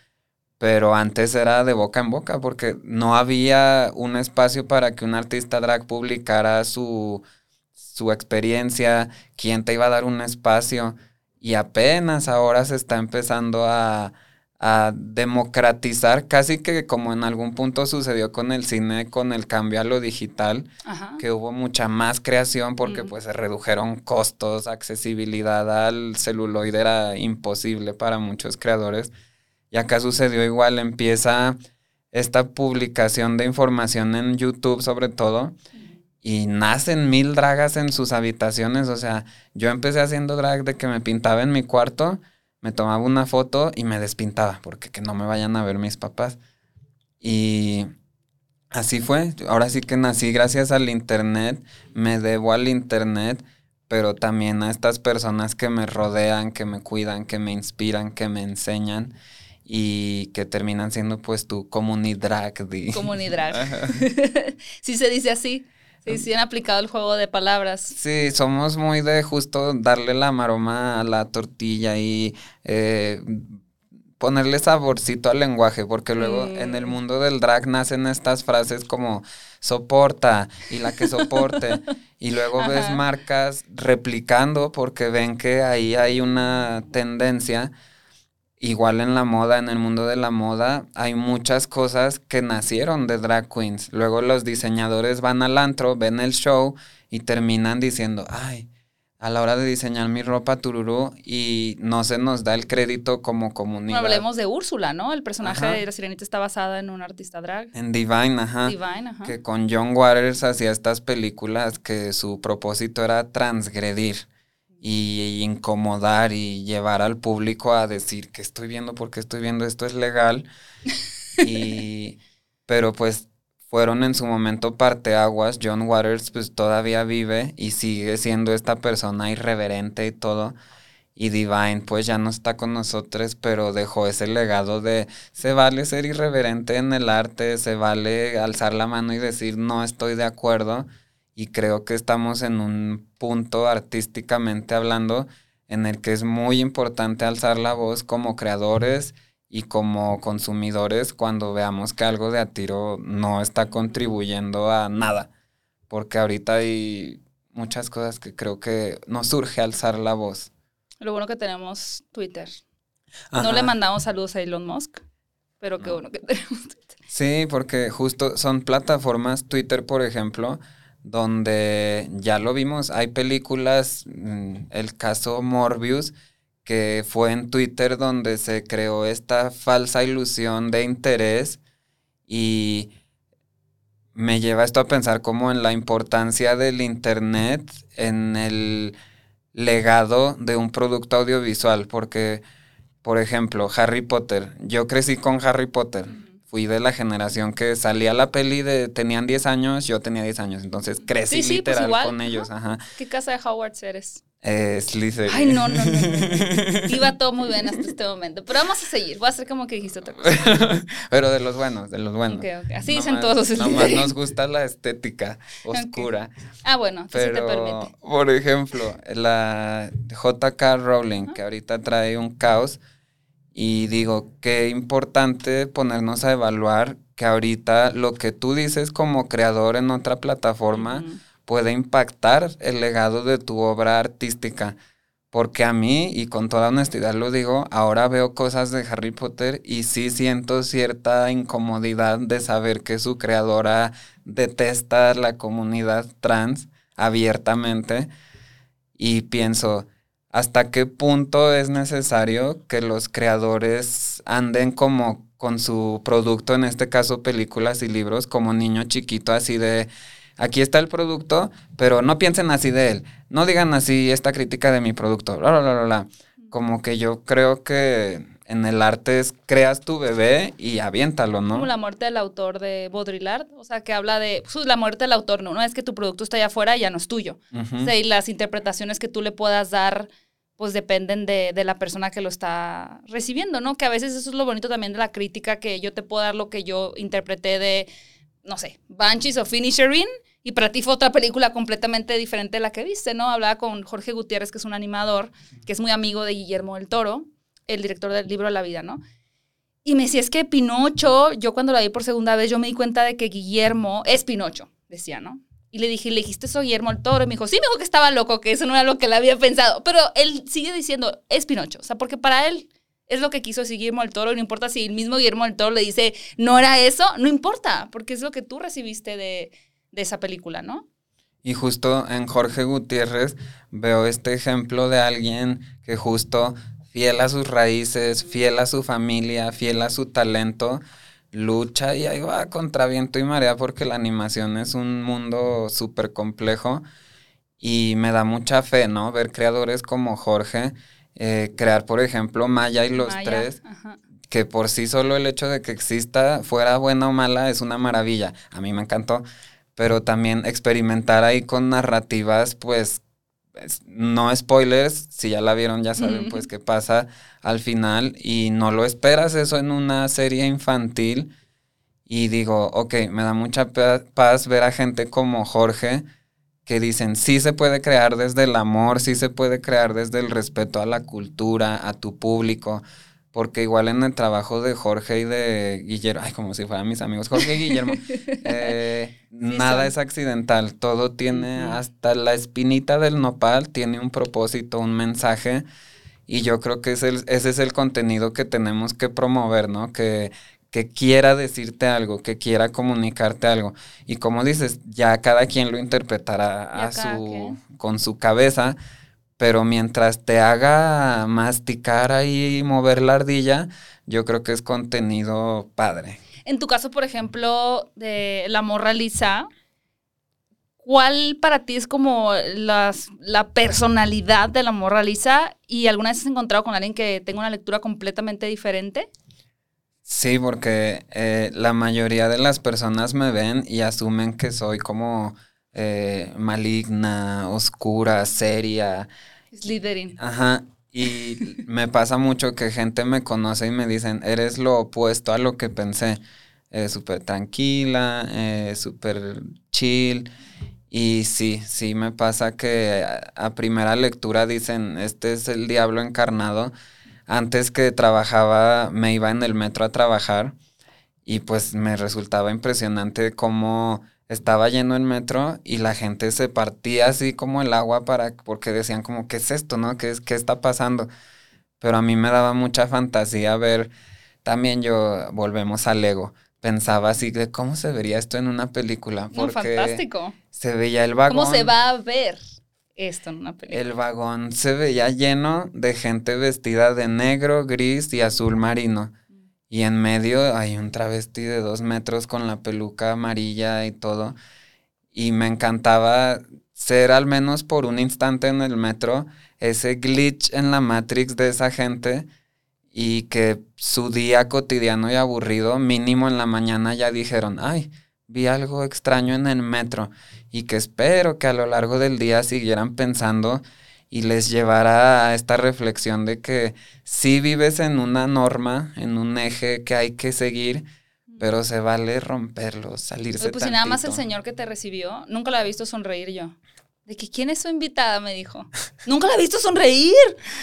pero antes era de boca en boca porque no había un espacio para que un artista drag publicara su, su experiencia, quién te iba a dar un espacio y apenas ahora se está empezando a a democratizar, casi que como en algún punto sucedió con el cine, con el cambio a lo digital, que hubo mucha más creación porque pues se redujeron costos, accesibilidad al celuloide era imposible para muchos creadores. Y acá sucedió igual, empieza esta publicación de información en YouTube sobre todo, y nacen mil dragas en sus habitaciones, o sea, yo empecé haciendo drag de que me pintaba en mi cuarto, me tomaba una foto y me despintaba, porque que no me vayan a ver mis papás. Y así fue. Ahora sí que nací gracias al Internet, me debo al Internet, pero también a estas personas que me rodean, que me cuidan, que me inspiran, que me enseñan y que terminan siendo pues tu comunidad. Comunidad. sí se dice así. Sí, sí han aplicado el juego de palabras. Sí, somos muy de justo darle la maroma a la tortilla y eh, ponerle saborcito al lenguaje, porque luego en el mundo del drag nacen estas frases como soporta y la que soporte, y luego ves marcas replicando porque ven que ahí hay una tendencia. Igual en la moda, en el mundo de la moda, hay muchas cosas que nacieron de drag queens. Luego los diseñadores van al antro, ven el show y terminan diciendo, ay, a la hora de diseñar mi ropa tururú y no se nos da el crédito como Bueno, comunidad. hablemos de Úrsula, ¿no? El personaje Ajá. de la sirenita está basada en un artista drag. En Divine, ajá. Divine, ajá. Que con John Waters hacía estas películas que su propósito era transgredir y incomodar y llevar al público a decir que estoy viendo porque estoy viendo esto es legal. y pero pues fueron en su momento parteaguas. John Waters pues todavía vive y sigue siendo esta persona irreverente y todo. Y Divine pues ya no está con nosotros, pero dejó ese legado de se vale ser irreverente en el arte, se vale alzar la mano y decir no estoy de acuerdo. Y creo que estamos en un punto artísticamente hablando en el que es muy importante alzar la voz como creadores y como consumidores cuando veamos que algo de a tiro no está contribuyendo a nada. Porque ahorita hay muchas cosas que creo que nos surge alzar la voz. Lo bueno que tenemos Twitter. No Ajá. le mandamos saludos a Elon Musk, pero qué bueno que tenemos Twitter. Sí, porque justo son plataformas, Twitter por ejemplo, donde ya lo vimos, hay películas, mm, el caso Morbius, que fue en Twitter donde se creó esta falsa ilusión de interés y me lleva esto a pensar como en la importancia del Internet, en el legado de un producto audiovisual, porque, por ejemplo, Harry Potter, yo crecí con Harry Potter. Fui de la generación que salía la peli de tenían 10 años, yo tenía 10 años, entonces crecí Sí, sí, pues literal igual, con ellos, ajá. ¿Qué casa de Hogwarts eres? Eh, Slytherin. Ay, no, no, no, no. Iba todo muy bien hasta este momento. Pero vamos a seguir. Voy a hacer como que dijiste otra cosa. Pero de los buenos, de los buenos. Ok, ok. Así dicen todos los Slytherin. nos gusta la estética oscura. Ah, bueno, entonces te Pero, permite. por ejemplo, la JK Rowling, que ahorita trae un caos, y digo, qué importante ponernos a evaluar que ahorita lo que tú dices como creador en otra plataforma puede impactar el legado de tu obra artística. Porque a mí, y con toda honestidad lo digo, ahora veo cosas de Harry Potter y sí siento cierta incomodidad de saber que su creadora detesta la comunidad trans abiertamente. Y pienso, ¿hasta qué punto es necesario que los creadores anden como con su producto, en este caso películas y libros, como niño chiquito, así de, aquí está el producto, pero no piensen así de él, no digan así esta crítica de mi producto, bla, bla, bla, bla. Como que yo creo que en el arte es creas tu bebé y aviéntalo, ¿no? Como la muerte del autor de Baudrillard, o sea, que habla de pues, la muerte del autor, no, no es que tu producto está allá afuera y ya no es tuyo. Ujú. O sea, y las interpretaciones que tú le puedas dar, pues dependen de, de la persona que lo está recibiendo, ¿no? Que a veces eso es lo bonito también de la crítica, que yo te puedo dar lo que yo interpreté de, no sé, Banshees o Finisherin, y para ti fue otra película completamente diferente de la que viste, ¿no? Hablaba con Jorge Gutiérrez, que es un animador, que es muy amigo de Guillermo del Toro, el director del libro La Vida, ¿no? Y me decía, es que Pinocho, yo cuando la vi por segunda vez, yo me di cuenta de que Guillermo es Pinocho, decía, ¿no? Y le dije, ¿le dijiste eso Guillermo del Toro? Y me dijo, sí, me dijo que estaba loco, que eso no era lo que le había pensado. Pero él sigue diciendo, es Pinocho. O sea, porque para él es lo que quiso decir Guillermo del Toro. No importa si el mismo Guillermo del Toro le dice, no era eso, no importa, porque es lo que tú recibiste de, de esa película, ¿no? Y justo en Jorge Gutiérrez veo este ejemplo de alguien que justo fiel a sus raíces, fiel a su familia, fiel a su talento, lucha y ahí va contra viento y marea porque la animación es un mundo súper complejo y me da mucha fe, ¿no? Ver creadores como Jorge, eh, crear por ejemplo Maya y los Maya, tres, ajá. que por sí solo el hecho de que exista, fuera buena o mala, es una maravilla. A mí me encantó. Pero también experimentar ahí con narrativas, pues, es- no spoilers, si ya la vieron ya saben pues qué pasa al final y no lo esperas eso en una serie infantil. Y digo, ok, me da mucha pa- paz ver a gente como Jorge que dicen, sí se puede crear desde el amor, sí se puede crear desde el respeto a la cultura, a tu público, porque igual en el trabajo de Jorge y de Guillermo, ay, como si fueran mis amigos, Jorge y Guillermo, eh, nada es accidental, todo tiene, hasta la espinita del nopal tiene un propósito, un mensaje, y yo creo que es el, ese es el contenido que tenemos que promover, ¿no? Que, que quiera decirte algo, que quiera comunicarte algo. Y como dices, ya cada quien lo interpretará a su, con su cabeza, pero mientras te haga masticar ahí y mover la ardilla, yo creo que es contenido padre. En tu caso, por ejemplo, de la morra lisa, ¿cuál para ti es como las, la personalidad de la morra lisa? ¿Y alguna vez has encontrado con alguien que tenga una lectura completamente diferente? Sí, porque eh, la mayoría de las personas me ven y asumen que soy como eh, maligna, oscura, seria. Slytherin. Ajá. Y me pasa mucho que gente me conoce y me dicen, eres lo opuesto a lo que pensé. súper tranquila, eh, súper chill. Y sí, sí me pasa que a, primera lectura dicen, este es el diablo encarnado. Antes que trabajaba, me iba en el metro a trabajar y pues me resultaba impresionante cómo estaba lleno el metro y la gente se partía así como el agua para, porque decían como, ¿qué es esto, no? ¿Qué, es, qué está pasando? Pero a mí me daba mucha fantasía ver, también yo, volvemos al ego, pensaba así de cómo se vería esto en una película. Porque fantástico. Se veía el vagón. ¿Cómo se va a ver esto en una película? El vagón se veía lleno de gente vestida de negro, gris y azul marino. Y en medio hay un travesti de dos metros con la peluca amarilla y todo. Y me encantaba ser al menos por un instante en el metro ese glitch en la Matrix de esa gente y que su día cotidiano y aburrido, mínimo en la mañana ya dijeron, ay, vi algo extraño en el metro y que espero que a lo largo del día siguieran pensando y les llevará a esta reflexión de que sí vives en una norma, en un eje que hay que seguir, pero se vale romperlo, salirse Pues si nada más el señor que te recibió, nunca la he visto sonreír yo. De que quién es su invitada, me dijo. Nunca la he visto sonreír.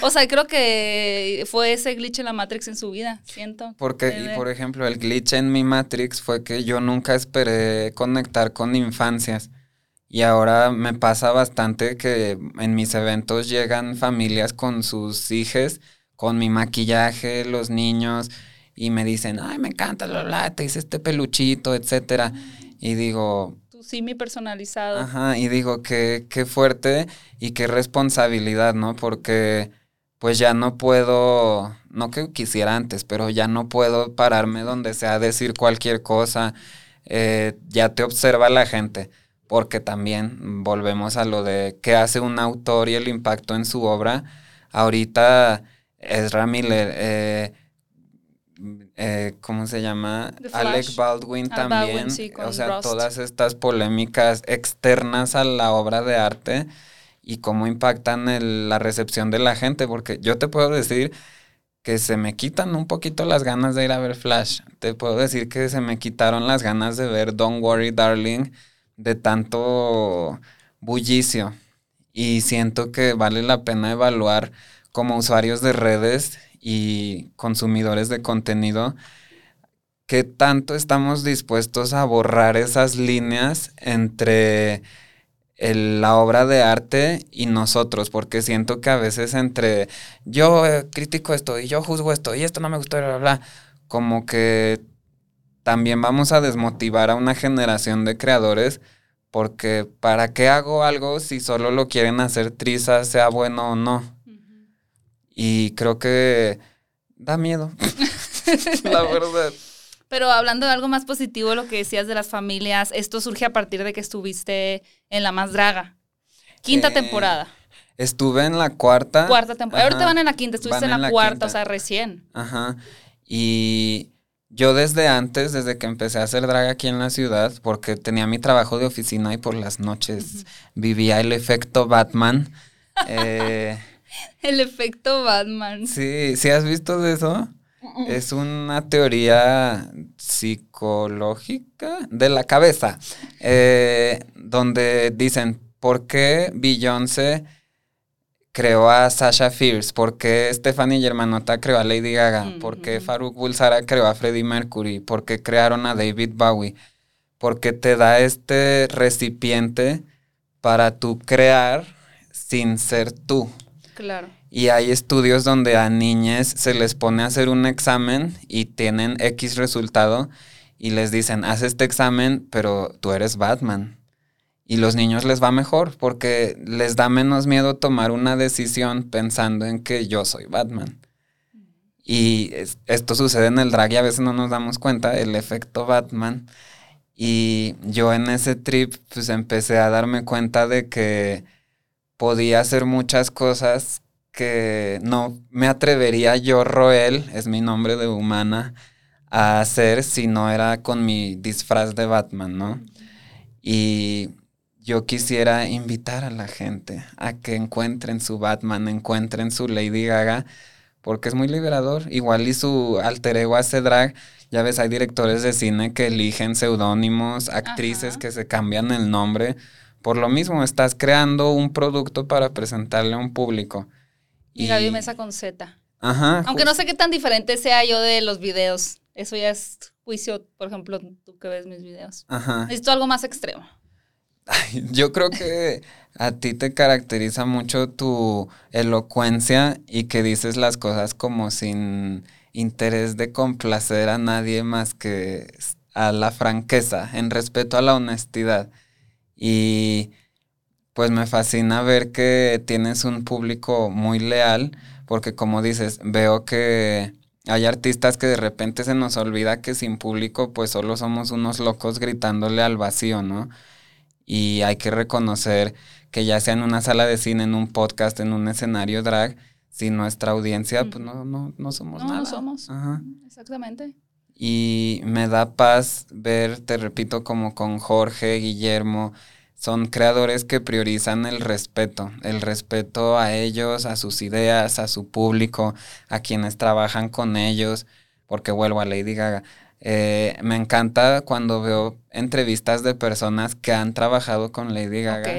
O sea, creo que fue ese glitch en la Matrix en su vida, siento. Porque, y por ejemplo, el glitch en mi Matrix fue que yo nunca esperé conectar con infancias. Y ahora me pasa bastante que en mis eventos llegan familias con sus hijos, con mi maquillaje, los niños, y me dicen, ay, me encanta, la la, te hice este peluchito, etcétera. Y digo... Tu mi personalizado. Ajá, y digo, qué, qué fuerte y qué responsabilidad, ¿no? Porque pues ya no puedo, no que quisiera antes, pero ya no puedo pararme donde sea a decir cualquier cosa. Eh, ya te observa la gente porque también volvemos a lo de qué hace un autor y el impacto en su obra. Ahorita Ezra Miller, eh, eh, ¿cómo se llama? Alec Baldwin también. o sea, todas estas polémicas externas a la obra de arte y cómo impactan la recepción de la gente, porque yo te puedo decir que se me quitan un poquito las ganas de ir a ver Flash. Te puedo decir que se me quitaron las ganas de ver Don't Worry Darling de tanto bullicio. Y siento que vale la pena evaluar como usuarios de redes y consumidores de contenido qué tanto estamos dispuestos a borrar esas líneas entre la obra de arte y nosotros, porque siento que a veces entre yo eh, critico esto y yo juzgo esto y esto no me gustó, bla, bla, como que también vamos a desmotivar a una generación de creadores porque ¿para qué hago algo si solo lo quieren hacer trizas, sea bueno o no? Y creo que da miedo, la verdad. Pero hablando de algo más positivo, lo que decías de las familias, esto surge a partir de que estuviste en La Más Draga. Quinta eh, temporada. Estuve en la cuarta. Cuarta temporada. Ahorita van en la quinta, estuviste en la, cuarta, o sea, recién. Ajá. Y yo desde antes, desde que empecé a hacer drag aquí en la ciudad, porque tenía mi trabajo de oficina y por las noches vivía el efecto Batman. Eh, el efecto Batman. Sí, ¿sí has visto de eso? Es una teoría psicológica de la cabeza, eh, donde dicen, ¿por qué Beyoncé creó a Sasha Fierce? ¿Por qué Stephanie Germanota creó a Lady Gaga? ¿Por qué Farouk Bulsara creó a Freddie Mercury? ¿Por qué crearon a David Bowie? Porque te da este recipiente para tú crear sin ser tú. Claro. Y hay estudios donde a niñas se les pone a hacer un examen y tienen X resultado y les dicen, haz este examen, pero tú eres Batman. Y los niños les va mejor porque les da menos miedo tomar una decisión pensando en que yo soy Batman. Y esto sucede en el drag y a veces no nos damos cuenta, el efecto Batman. Y yo en ese trip pues empecé a darme cuenta de que podía hacer muchas cosas que no me atrevería yo, Roel, es mi nombre de humana, a hacer si no era con mi disfraz de Batman, ¿no? Y yo quisiera invitar a la gente a que encuentren su Batman, encuentren su Lady Gaga, porque es muy liberador. Igual y su alter ego hace drag. Ya ves, hay directores de cine que eligen seudónimos, actrices que se cambian el nombre. Por lo mismo, estás creando un producto para presentarle a un público. Y, Gaby Mesa con Z. Ajá. Aunque no sé qué tan diferente sea yo de los videos. Eso ya es juicio, por ejemplo, tú que ves mis videos. Ajá. Necesito algo más extremo. yo creo que a ti te caracteriza mucho tu elocuencia y que dices las cosas como sin interés de complacer a nadie más que a la franqueza, en respeto a la honestidad. Y pues me fascina ver que tienes un público muy leal, porque como dices, veo que hay artistas que de repente se nos olvida que sin público pues solo somos unos locos gritándole al vacío, ¿no? Y hay que reconocer que ya sea en una sala de cine, en un podcast, en un escenario drag, sin nuestra audiencia, pues no, no, no somos nada. No, somos. Exactamente. Y me da paz ver, te repito, como con Jorge, Guillermo, son creadores que priorizan el respeto, el respeto a ellos, a sus ideas, a su público, a quienes trabajan con ellos, porque vuelvo a Lady Gaga. Eh, me encanta cuando veo entrevistas de personas que han trabajado con Lady Gaga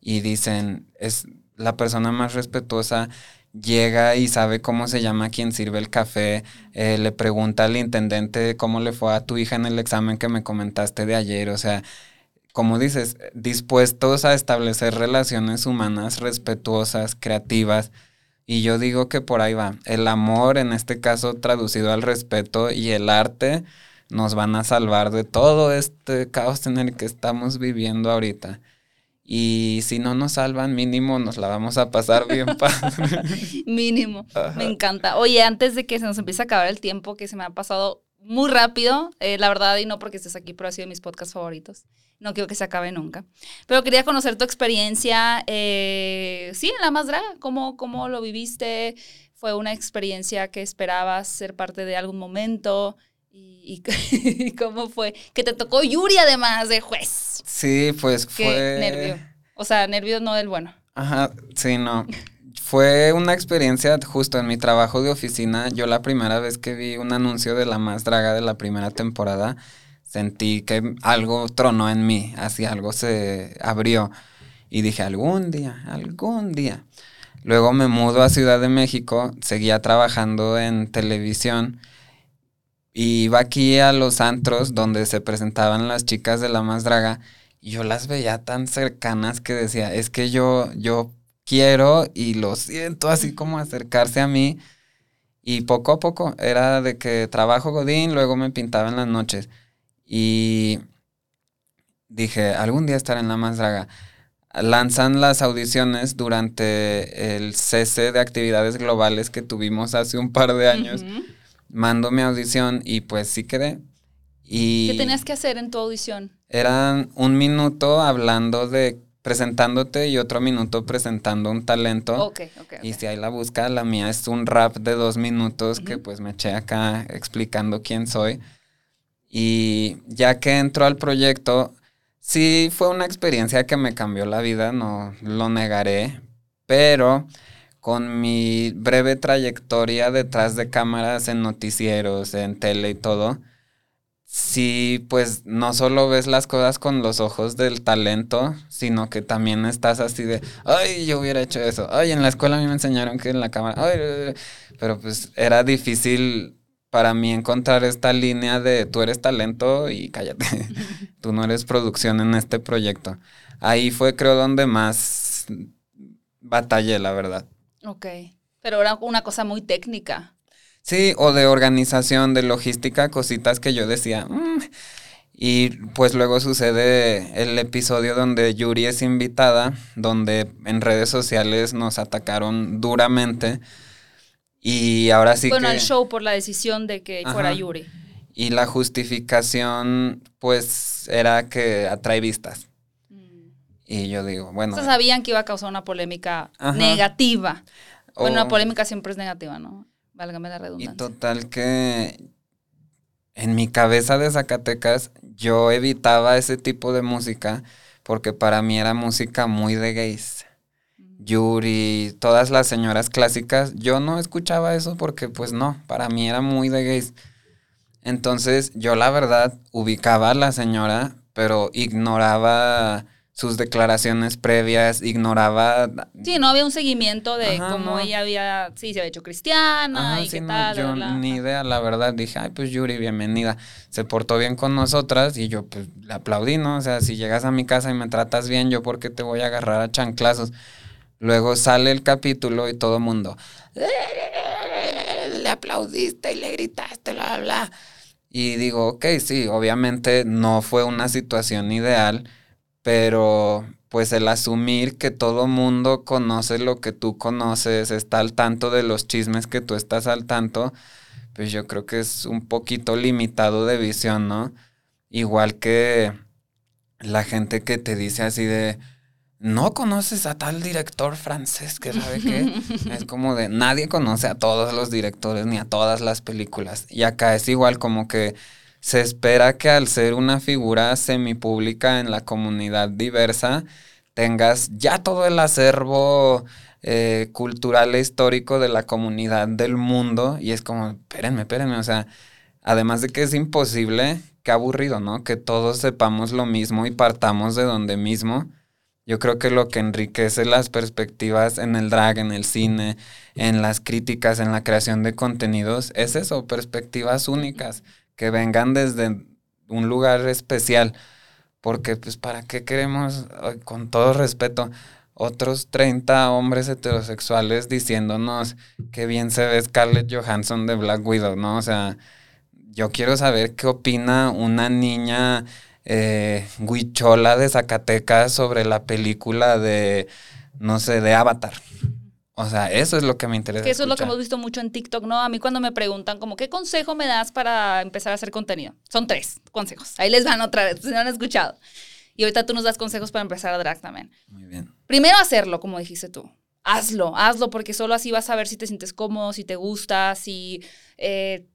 y dicen, es la persona más respetuosa, llega y sabe cómo se llama quien sirve el café, eh, le pregunta al intendente cómo le fue a tu hija en el examen que me comentaste de ayer, o sea, como dices, dispuestos a establecer relaciones humanas respetuosas, creativas. Y yo digo que por ahí va. El amor, en este caso traducido al respeto, y el arte nos van a salvar de todo este caos en el que estamos viviendo ahorita. Y si no nos salvan, mínimo nos la vamos a pasar bien padre. mínimo. Me encanta. Oye, antes de que se nos empiece a acabar el tiempo, que se me ha pasado muy rápido, eh, la verdad, y no porque estés aquí, pero ha sido de mis podcasts favoritos no quiero que se acabe nunca. Pero quería conocer tu experiencia, eh, sí, en La Más Draga, ¿Cómo, ¿cómo lo viviste? ¿Fue una experiencia que esperabas ser parte de algún momento? ¿Y, cómo fue? Que te tocó Yuri además de juez. Sí, pues Qué fue... nervio. O sea, nervio no del bueno. Ajá, sí, no. Fue una experiencia justo en mi trabajo de oficina. Yo la primera vez que vi un anuncio de La Más Draga de la primera temporada, sentí que algo tronó en mí, así algo se abrió. Y dije, algún día, algún día. Luego me mudo a Ciudad de México, seguía trabajando en televisión. Y iba aquí a los antros donde se presentaban las chicas de la más draga. Y yo las veía tan cercanas que decía, es que yo, yo quiero y lo siento así como acercarse a mí. Y poco a poco era de que trabajo Godín, luego me pintaba en las noches. Y dije, algún día estaré en la más draga. Lanzan las audiciones durante el cese de actividades globales que tuvimos hace un par de años. Mando mi audición y pues sí quedé. Y ¿Qué tenías que hacer en tu audición? Eran un minuto hablando de presentándote y otro minuto presentando un talento. Y si hay la busca, la mía es un rap de dos minutos que pues me eché acá explicando quién soy. Y ya que entró al proyecto, sí fue una experiencia que me cambió la vida, no lo negaré, pero con mi breve trayectoria detrás de cámaras en noticieros, en tele y todo, sí, pues no solo ves las cosas con los ojos del talento, sino que también estás así de, ay, yo hubiera hecho eso, ay, en la escuela a mí me enseñaron que en la cámara, ay, pero pues era difícil para mí encontrar esta línea de tú eres talento y cállate, tú no eres producción en este proyecto. Ahí fue creo donde más batallé, la verdad. Ok, pero era una cosa muy técnica. Sí, o de organización, de logística, cositas que yo decía. Mm". Y pues luego sucede el episodio donde Yuri es invitada, donde en redes sociales nos atacaron duramente. Y ahora sí bueno, que... el show por la decisión de que fuera Yuri. Y la justificación, pues, era que atrae vistas. Mm. Y yo digo, bueno... O sabían que iba a causar una polémica negativa. Bueno, una polémica siempre es negativa, ¿no? Válgame la redundancia. Y total que en mi cabeza de Zacatecas yo evitaba ese tipo de música porque para mí era música muy de gays. Yuri, todas las señoras clásicas, yo no escuchaba eso porque pues no, para mí era muy de gays. Entonces yo la verdad ubicaba a la señora, pero ignoraba sus declaraciones previas, ignoraba... Sí, no había un seguimiento de cómo ella había, sí, se había hecho cristiana y qué tal. Yo ni idea, la verdad, dije, ay, pues Yuri, bienvenida. Se portó bien con nosotras y yo pues le aplaudí, ¿no? O sea, si llegas a mi casa y me tratas bien, yo porque te voy a agarrar a chanclazos. Luego sale el capítulo y todo el mundo, le aplaudiste y le gritaste, bla, bla. Y digo, ok, sí, obviamente no fue una situación ideal pero pues el asumir que todo mundo conoce lo que tú conoces, está al tanto de los chismes que tú estás al tanto, pues yo creo que es un poquito limitado de visión, ¿no? Igual que la gente que te dice así de, no conoces a tal director francés que sabe qué. es como de, nadie conoce a todos los directores ni a todas las películas. Y acá es igual como que se espera que al ser una figura semipública en la comunidad diversa, tengas ya todo el acervo eh, cultural e histórico de la comunidad del mundo. Y es como, espérenme, espérenme, o sea, además de que es imposible, qué aburrido, ¿no? Que todos sepamos lo mismo y partamos de donde mismo. Yo creo que lo que enriquece las perspectivas en el drag, en el cine, en las críticas, en la creación de contenidos, es eso, perspectivas únicas que vengan desde un lugar especial, porque pues para qué queremos, con todo respeto, otros 30 hombres heterosexuales diciéndonos que bien se ve Scarlett Johansson de Black Widow, ¿no? O sea, yo quiero saber qué opina una niña eh, huichola de Zacatecas sobre la película de, no sé, de Avatar. O sea, eso es lo que me interesa. Que eso es lo que hemos visto mucho en TikTok, ¿no? A mí cuando me preguntan como, ¿qué consejo me das para empezar a hacer contenido? Son tres consejos. Ahí les van otra vez, si no han escuchado. Y ahorita tú nos das consejos para empezar a drag también. Muy bien. Primero hacerlo, como dijiste tú. Hazlo, hazlo, porque solo así vas a ver si te sientes cómodo, si te gusta, si... Eh,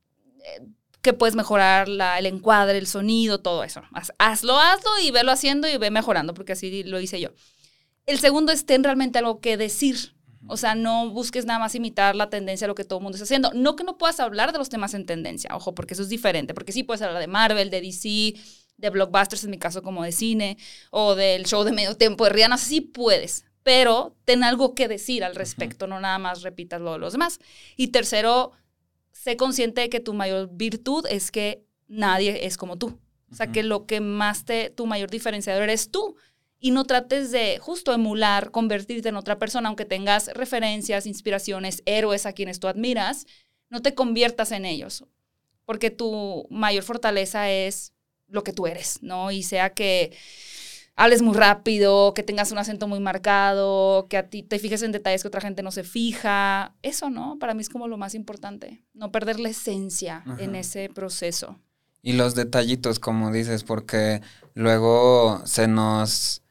eh, que puedes mejorar la, el encuadre, el sonido, todo eso. hazlo, hazlo y velo haciendo y ve mejorando, porque así lo hice yo. El segundo es ten realmente algo que decir o sea, no busques nada más imitar la tendencia a lo que todo el mundo está haciendo. No que no puedas hablar de los temas en tendencia, ojo, porque eso es diferente, porque sí puedes hablar de Marvel, de DC, de blockbusters, en mi caso como de cine, o del show de medio tiempo de Rihanna, sí puedes, pero ten algo que decir al respecto, no nada más repitas lo de los demás. Y tercero, sé consciente de que tu mayor virtud es que nadie es como tú. O sea, que lo que más te, tu mayor diferenciador eres tú y no trates de justo emular, convertirte en otra persona, aunque tengas referencias, inspiraciones, héroes a quienes tú admiras, no te conviertas en ellos, porque tu mayor fortaleza es lo que tú eres, ¿no? Y sea que hables muy rápido, que tengas un acento muy marcado, que a ti te fijes en detalles que otra gente no se fija, eso, ¿no? Para mí es como lo más importante, no perder la esencia en ese proceso. Y los detallitos, como dices, porque luego se nos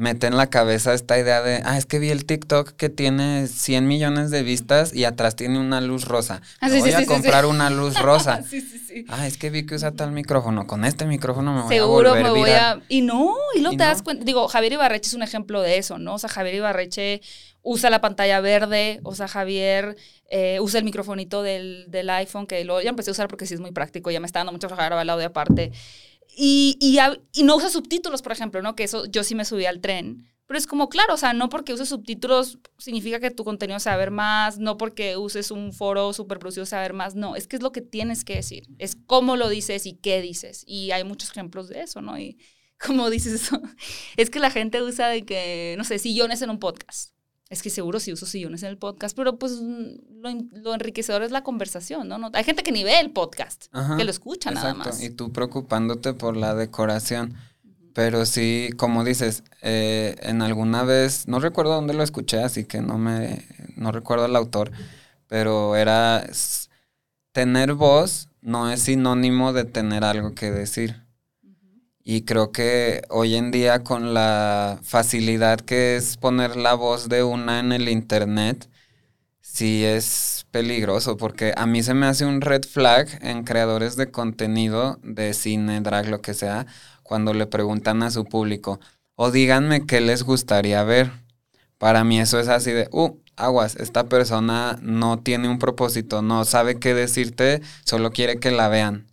mete en la cabeza esta idea de, ah, es que vi el TikTok que tiene 100 millones de vistas y atrás tiene una luz rosa. Ah, sí, voy sí, a sí, comprar una luz rosa. sí, sí, sí. Ah, es que vi que usa tal micrófono. Con este micrófono me voy a Seguro volver me voy viral. a... Y no, y luego Y te das cuenta. Digo, Javier Ibarreche es un ejemplo de eso, ¿no? O sea, Javier Ibarreche usa la pantalla verde, o sea, Javier eh, usa el microfonito del, del iPhone, que lo, ya empecé a usar porque sí es muy práctico, ya me está dando mucho trabajo grabar el audio aparte. Y, y, no usa subtítulos, por ejemplo, ¿no? Que eso yo sí me subí al tren. Pero es como, claro, o sea, no porque uses subtítulos significa que tu contenido se ver más, no porque uses un foro superproducido se va a ver más, no, es que es lo que tienes que decir, es cómo lo dices y qué dices. Y hay muchos ejemplos de eso, ¿no? Y como dices eso, es que la gente usa de que, no sé, sillones en un podcast. Es que seguro sí uso sillones en el podcast, pero pues lo, lo enriquecedor es la conversación, ¿no? ¿no? Hay gente que ni ve el podcast, Ajá, que lo escucha nada más. y tú preocupándote por la decoración. Pero sí, como dices, eh, en alguna vez, no recuerdo dónde lo escuché, así que no me, no recuerdo el autor, pero era, tener voz no es sinónimo de tener algo que decir. Y creo que hoy en día con la facilidad que es poner la voz de una en el internet, sí es peligroso porque a mí se me hace un red flag en creadores de contenido, de cine, drag, lo que sea, cuando le preguntan a su público, o díganme qué les gustaría ver. Para mí eso es así de, uh, aguas, esta persona no tiene un propósito, no sabe qué decirte, solo quiere que la vean.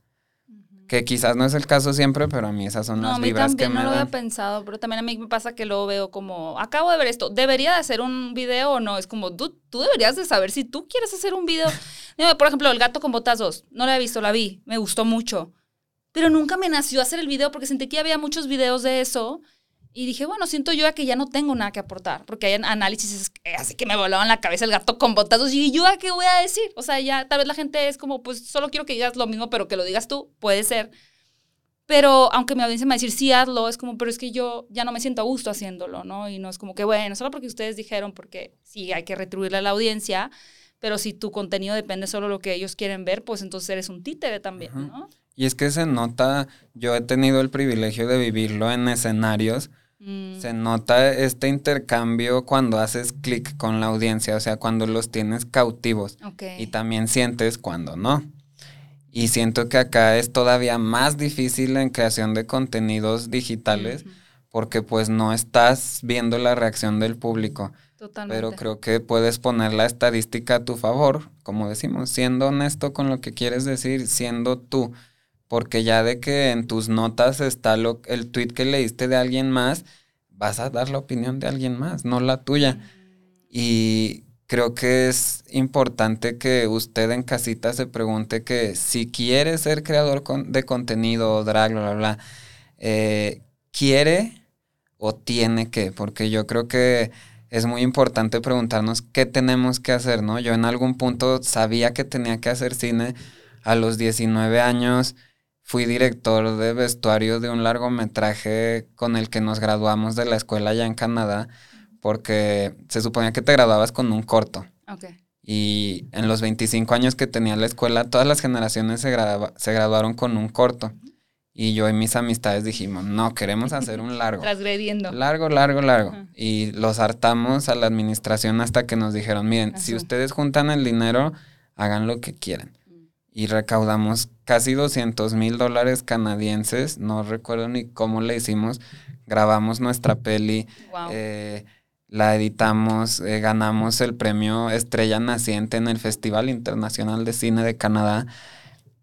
Que quizás no es el caso siempre, pero a mí esas son No, a las mí vibras que también me no lo había pensado, pero también a mí me pasa que luego veo como, acabo de ver esto, ¿debería de hacer un video o no? Es como, tú, tú deberías de saber si tú quieres hacer un video. Por ejemplo, El gato con botas 2, no la he visto, la vi, me gustó mucho, pero nunca me nació hacer el video porque sentí que había muchos videos de eso y dije, bueno, siento yo que ya no tengo nada que aportar, porque hay análisis eh, así que me volaban la cabeza el gato con botas 2 y yo a qué voy a decir? O sea, ya tal vez la gente es como, pues solo quiero que digas lo mismo, pero que lo digas tú, puede ser. Pero aunque mi audiencia me va a decir, sí, hazlo, es como, pero es que yo ya no me siento a gusto haciéndolo, ¿no? Y no es como que, bueno, solo porque ustedes dijeron, porque sí, hay que retribuirle a la audiencia, pero si tu contenido depende solo de lo que ellos quieren ver, pues entonces eres un títere también. ¿no? Y es que se nota, yo he tenido el privilegio de vivirlo en escenarios, Mm, se nota este intercambio cuando haces clic con la audiencia, o sea, cuando los tienes cautivos y también sientes cuando no. Y siento que acá es todavía más difícil en creación de contenidos digitales porque pues no estás viendo la reacción del público. Totalmente. Pero creo que puedes poner la estadística a tu favor, como decimos, siendo honesto con lo que quieres decir, siendo tú. Porque ya de que en tus notas está lo, el tweet que leíste de alguien más, vas a dar la opinión de alguien más, no la tuya. Y creo que es importante que usted en casita se pregunte que si quiere ser creador de contenido, drag, bla, bla, bla, eh, ¿quiere o tiene que? Porque yo creo que es muy importante preguntarnos qué tenemos que hacer, ¿no? Yo en algún punto sabía que tenía que hacer cine. A los 19 años fui director de vestuario de un largometraje con el que nos graduamos de la escuela allá en Canadá, porque se suponía que te graduabas con un corto. Ok. Y en los 25 años que tenía la escuela, todas las generaciones se, se graduaron con un corto. Y yo y mis amistades dijimos, no, queremos hacer un largo. Transgrediendo. Largo, largo, largo. Ajá. Y los hartamos a la administración hasta que nos dijeron, miren, si ustedes juntan el dinero, hagan lo que quieran. Y recaudamos casi 200 mil dólares canadienses, no recuerdo ni cómo le hicimos, grabamos nuestra peli, Wow. eh, la editamos, eh, ganamos el premio Estrella Naciente en el Festival Internacional de Cine de Canadá.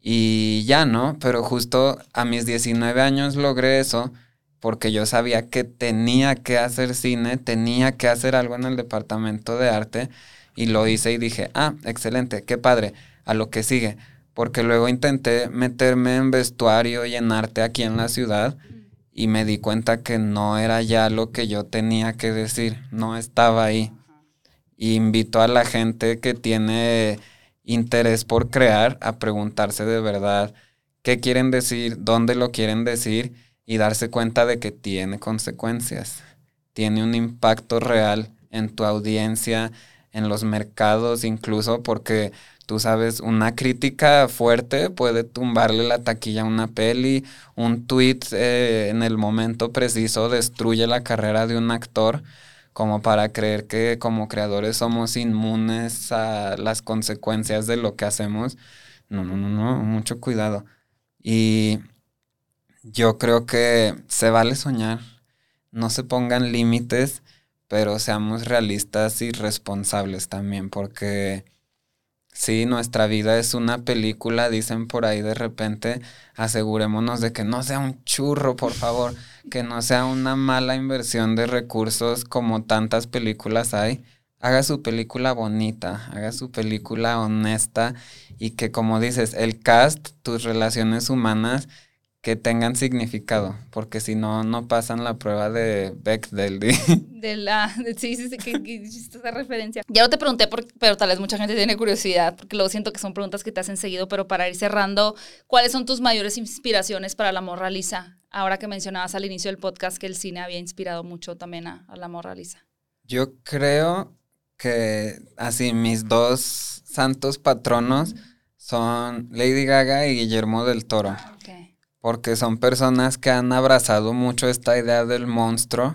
Y ya, ¿no? Pero justo a mis 19 años logré eso porque yo sabía que tenía que hacer cine, tenía que hacer algo en el departamento de arte y lo hice y dije, ah, excelente, qué padre, a lo que sigue. Porque luego intenté meterme en vestuario y en arte aquí en la ciudad y me di cuenta que no era ya lo que yo tenía que decir, no estaba ahí. Y invito a la gente que tiene interés por crear a preguntarse de verdad qué quieren decir, dónde lo quieren decir y darse cuenta de que tiene consecuencias, tiene un impacto real en tu audiencia, en los mercados incluso, porque Tú sabes, una crítica fuerte puede tumbarle la taquilla a una peli, un tweet eh, en el momento preciso destruye la carrera de un actor como para creer que como creadores somos inmunes a las consecuencias de lo que hacemos. No, no, no, no, mucho cuidado. Y yo creo que se vale soñar, no se pongan límites, pero seamos realistas y responsables también, porque Sí, nuestra vida es una película, dicen por ahí de repente, asegurémonos de que no sea un churro, por favor, que no sea una mala inversión de recursos como tantas películas hay. Haga su película bonita, haga su película honesta y que como dices, el cast, tus relaciones humanas que tengan significado, porque si no, no pasan la prueba de Bechdel. De la, sí, sí, sí, que, esa referencia. Ya no te pregunté, pero tal vez mucha gente tiene curiosidad, porque luego siento que son preguntas que te hacen seguido, pero para ir cerrando, ¿cuáles son tus mayores inspiraciones para la morraliza? Ahora que mencionabas al inicio del podcast que el cine había inspirado mucho también a, la morraliza. Yo creo que así mis dos santos patronos son Lady Gaga y Guillermo del Toro porque son personas que han abrazado mucho esta idea del monstruo,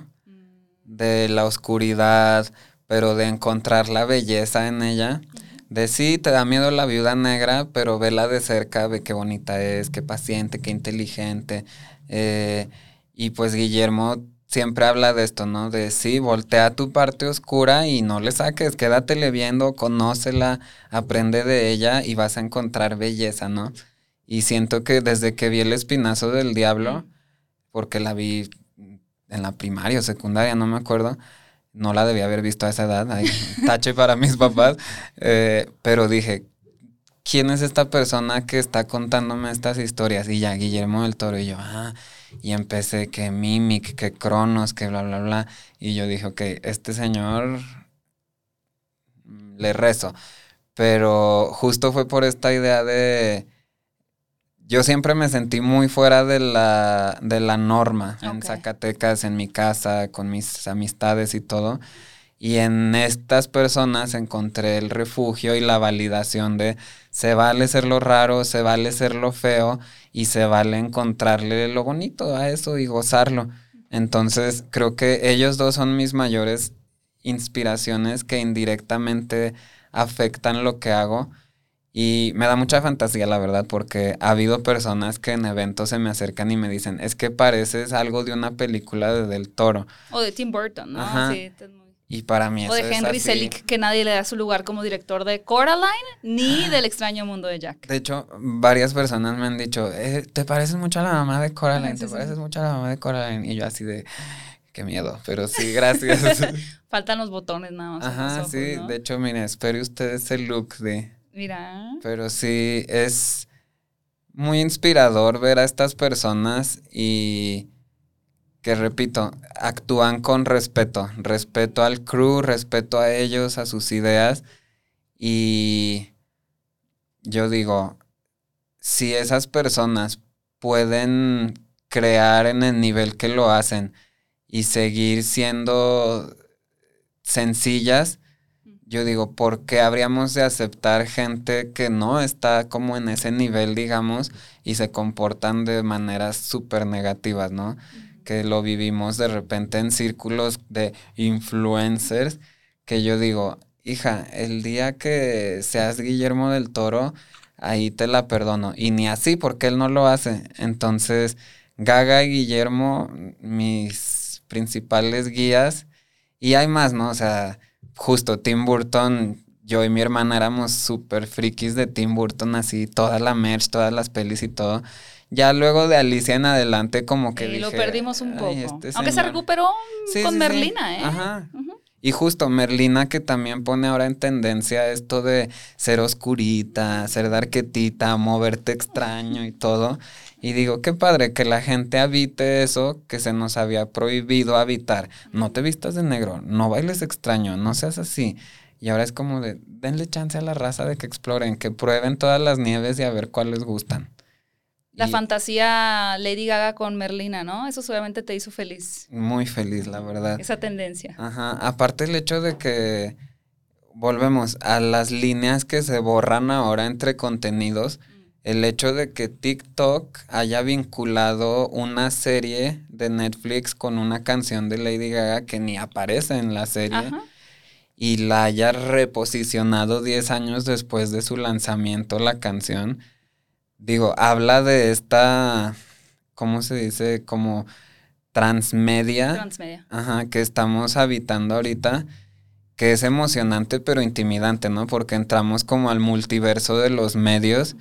de la oscuridad, pero de encontrar la belleza en ella. De sí, te da miedo la viuda negra, pero vela de cerca, ve qué bonita es, qué paciente, qué inteligente. Eh, y pues Guillermo siempre habla de esto, ¿no? De sí, voltea tu parte oscura y no le saques, quédatele viendo, conócela, aprende de ella y vas a encontrar belleza, ¿no? Y siento que desde que vi el espinazo del diablo, porque la vi en la primaria o secundaria, no me acuerdo, no la debía haber visto a esa edad, hay tache para mis papás, eh, pero dije, ¿quién es esta persona que está contándome estas historias? Y ya, Guillermo del Toro, y yo, ah, y empecé que Mimic, que Cronos, que bla, bla, bla, y yo dije, ok, este señor le rezo, pero justo fue por esta idea de yo siempre me sentí muy fuera de la, de la norma en Zacatecas, en mi casa, con mis amistades y todo. Y en estas personas encontré el refugio y la validación de se vale ser lo raro, se vale ser lo feo y se vale encontrarle lo bonito a eso y gozarlo. Entonces creo que ellos dos son mis mayores inspiraciones que indirectamente afectan lo que hago y me da mucha fantasía, la verdad, porque ha habido personas que en eventos se me acercan y me dicen, es que pareces algo de una película de Del Toro. O de Tim Burton, ¿no? Sí, Y para mí O de Henry Selick, que nadie le da su lugar como director de Coraline ni del extraño mundo de Jack. De hecho, varias personas me han dicho, eh, te pareces mucho a la mamá de Coraline, te pareces mucho a la mamá de Coraline. Y yo así de, qué miedo, pero sí, gracias. Faltan los botones nada más. Ajá, sí, de hecho, mire, espere usted ese look de Pero sí, es muy inspirador ver a estas personas y que repito, actúan con respeto, respeto al crew, respeto a ellos, a sus ideas. Y yo digo, si esas personas pueden crear en el nivel que lo hacen y seguir siendo sencillas, yo digo, ¿por qué habríamos de aceptar gente que no está como en ese nivel, digamos, y se comportan de maneras súper negativas, ¿no? Que lo vivimos de repente en círculos de influencers, que yo digo, hija, el día que seas Guillermo del Toro, ahí te la perdono. Y ni así, porque él no lo hace. Entonces, Gaga y Guillermo, mis principales guías, y hay más, ¿no? O sea, justo Tim Burton, yo y mi hermana éramos súper frikis de Tim Burton, así toda la merch, todas las pelis y todo. Ya luego de Alicia en adelante como que... Y lo perdimos un poco. Este Aunque se recuperó con Merlina, ¿eh? Ajá. Y justo Merlina que también pone ahora en tendencia esto de ser oscurita, ser darquetita, moverte extraño y todo. Y digo, qué padre que la gente habite eso que se nos había prohibido habitar. No te vistas de negro, no bailes extraño, no seas así. Y ahora es como de, denle chance a la raza de que exploren, que prueben todas las nieves y a ver cuáles gustan. La fantasía Lady Gaga con Merlina, ¿no? Eso obviamente te hizo feliz. Muy feliz, la verdad. Esa tendencia. Ajá. Aparte el hecho de que volvemos a las líneas que se borran ahora entre contenidos. El hecho de que TikTok haya vinculado una serie de Netflix con una canción de Lady Gaga que ni aparece en la serie y la haya reposicionado 10 años después de su lanzamiento la canción, digo, habla de esta, ¿cómo se dice? Como transmedia. Transmedia. Ajá, que estamos habitando ahorita, que es emocionante pero intimidante, ¿no? Porque entramos como al multiverso de los medios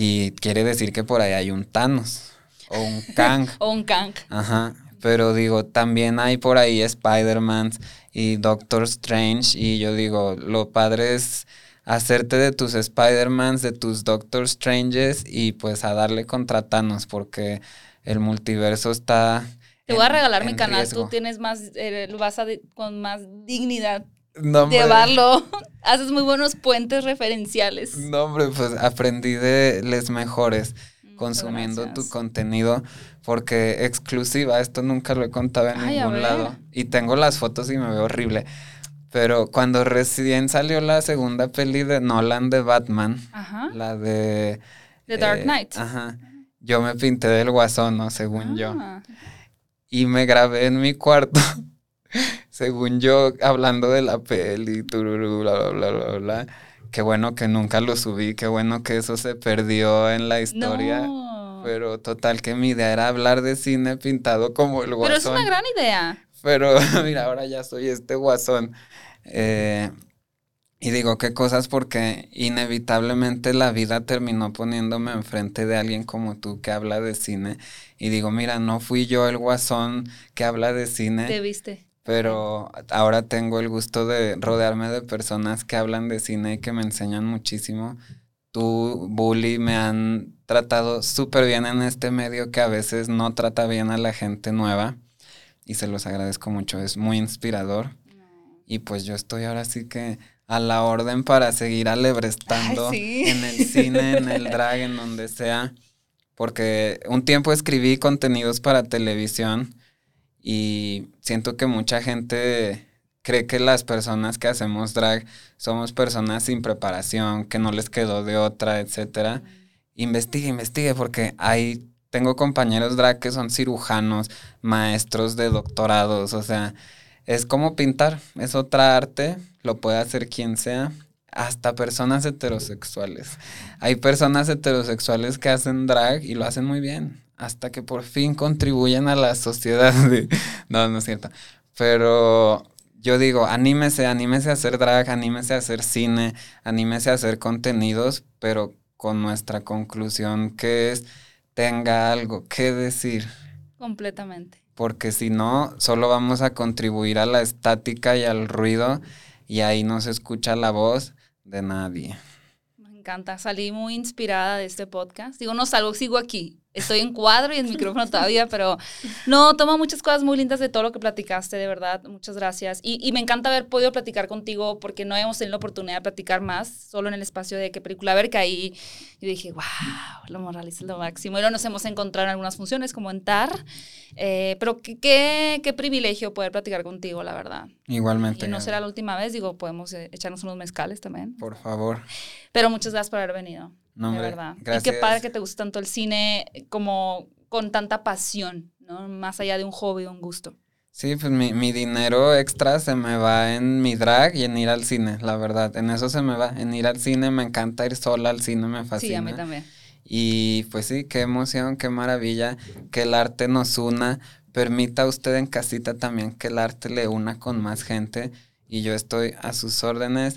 y quiere decir que por ahí hay un Thanos o un Kang. o un Kang. Ajá, pero digo, también hay por ahí Spider-Man y Doctor Strange y yo digo, lo padre es hacerte de tus Spider-Mans, de tus Doctor Stranges y pues a darle contra Thanos porque el multiverso está... Te voy a regalar mi canal, tú tienes más, eh, vas a con más dignidad no, llevarlo. Haces muy buenos puentes referenciales. No, hombre, pues aprendí de les mejores mm, consumiendo tu contenido porque exclusiva, esto nunca lo he contado en ningún lado. Y tengo las fotos y me veo horrible. Pero cuando recién salió la segunda peli de Nolan de Batman, la de... The Dark eh, Knight. Ajá. Yo me pinté del guasón, ¿no? Según yo. Ah. Y me grabé en mi cuarto, según yo, hablando de la peli, tururú, bla, bla, bla, bla, Qué bueno que nunca lo subí, qué bueno que eso se perdió en la historia. Pero total que mi idea era hablar de cine pintado como el guasón. Pero es una gran idea. Pero mira, ahora ya soy este guasón. Eh, y digo qué cosas porque inevitablemente la vida terminó poniéndome enfrente de alguien como tú que habla de cine. Y digo, mira, no fui yo el guasón que habla de cine. Te viste. Pero ahora tengo el gusto de rodearme de personas que hablan de cine y que me enseñan muchísimo. Tú, Bully, me han tratado súper bien en este medio que a veces no trata bien a la gente nueva. Y se los agradezco mucho, es muy inspirador. Y pues yo estoy ahora sí que a la orden para seguir alebrestando en el cine, en el drag, en donde sea. Porque un tiempo escribí contenidos para televisión y siento que mucha gente cree que las personas que hacemos drag somos personas sin preparación, que no les quedó de otra, etcétera. Investigue, investigue, porque hay, tengo compañeros drag que son cirujanos, maestros de doctorados, o sea, es como pintar, es otra arte, lo puede hacer quien sea, hasta personas heterosexuales. Hay personas heterosexuales que hacen drag y lo hacen muy bien, hasta que por fin contribuyen a la sociedad. No, no es cierto. Pero yo digo, anímese, anímese a hacer drag, anímese a hacer cine, anímese a hacer contenidos, pero con nuestra conclusión que es, tenga algo que decir. Completamente porque si no, solo vamos a contribuir a la estática y al ruido y ahí no se escucha la voz de nadie. Me encanta, salí muy inspirada de este podcast. Digo, no salgo, sigo aquí estoy en cuadro y en micrófono todavía, pero no, toma muchas cosas muy lindas de todo lo que platicaste, de verdad, muchas gracias. Y, y me encanta haber podido platicar contigo porque no hemos tenido la oportunidad de platicar más, solo en el espacio de qué película ver, que ahí yo dije, wow, lo moral es lo máximo. Y luego nos hemos encontrado en algunas funciones, como en TAR, eh, pero qué, qué, qué, privilegio poder platicar contigo, la verdad. Igualmente. Y no será la última vez, digo, podemos eh, echarnos unos mezcales también. Por favor. Pero muchas gracias por haber venido. No, de verdad. Y qué padre que te guste tanto el cine como con tanta pasión, ¿no? Más allá de un hobby o un gusto. Sí, pues mi, mi, dinero extra se me va en mi drag y en ir al cine, la verdad. En eso se me va. En ir al cine me encanta ir sola al cine, me fascina. Sí, a mí también. Y pues sí, qué emoción, qué maravilla que el arte nos una. Permita a usted en casita también que el arte le una con más gente. Y yo estoy a sus órdenes,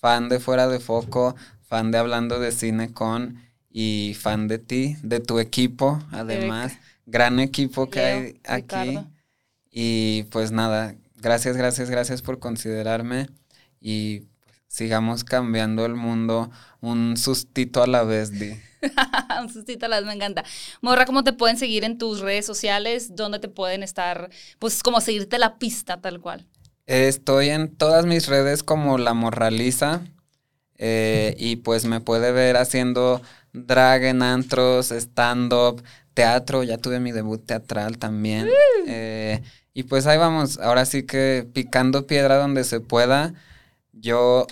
fan de Fuera de Foco, fan de Hablando de Cine con y fan de ti, de tu equipo, además, gran equipo que hay aquí. Y pues nada, gracias, gracias, gracias por considerarme y pues, sigamos cambiando el mundo un sustito a la vez, Di. un sustito a la vez, me encanta. Morra, ¿cómo te pueden seguir en tus redes sociales? ¿Dónde te pueden estar? Pues como seguirte la pista tal cual. Estoy en todas mis redes como La Morraliza. Eh, y pues me puede ver haciendo drag en antros, stand-up, teatro, ya tuve mi debut teatral también. Eh, y pues ahí vamos, ahora sí que picando piedra donde se pueda. Yo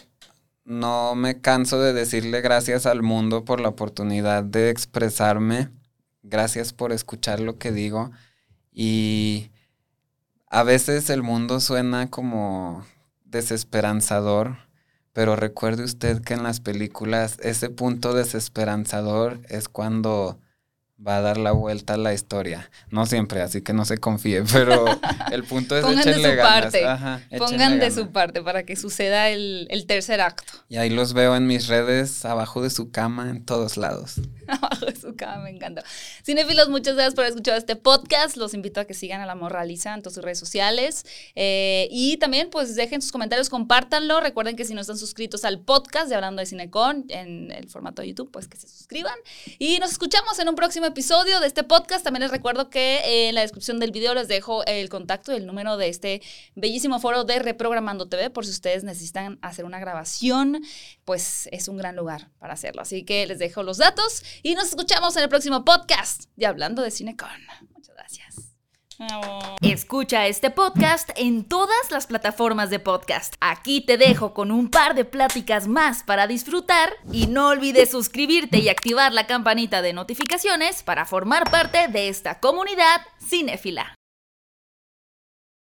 no me canso de decirle gracias al mundo por la oportunidad de expresarme. Gracias por escuchar lo que digo. Y a veces el mundo suena como desesperanzador, pero recuerde usted que en las películas ese punto desesperanzador es cuando va a dar la vuelta a la historia. No siempre, así que no se confíe, pero el punto es Pongan de su ganas. parte. Ajá, Pongan de ganas. su parte para que suceda el, el tercer acto. Y ahí los veo en mis redes, abajo de su cama, en todos lados. Abajo de su cama, me encanta. Cinefilos, muchas gracias por haber escuchado este podcast. Los invito a que sigan a La Morraliza en todas sus redes sociales. Eh, y también, pues, dejen sus comentarios, compártanlo. Recuerden que si no están suscritos al podcast de Hablando de Cinecon en el formato de YouTube, pues que se suscriban. Y nos escuchamos en un próximo episodio de este podcast. También les recuerdo que en la descripción del video les dejo el contacto y el número de este bellísimo foro de Reprogramando TV por si ustedes necesitan hacer una grabación, pues es un gran lugar para hacerlo. Así que les dejo los datos y nos escuchamos en el próximo podcast de Hablando de Cinecon. Gracias. Escucha este podcast en todas las plataformas de podcast. Aquí te dejo con un par de pláticas más para disfrutar y no olvides suscribirte y activar la campanita de notificaciones para formar parte de esta comunidad cinéfila.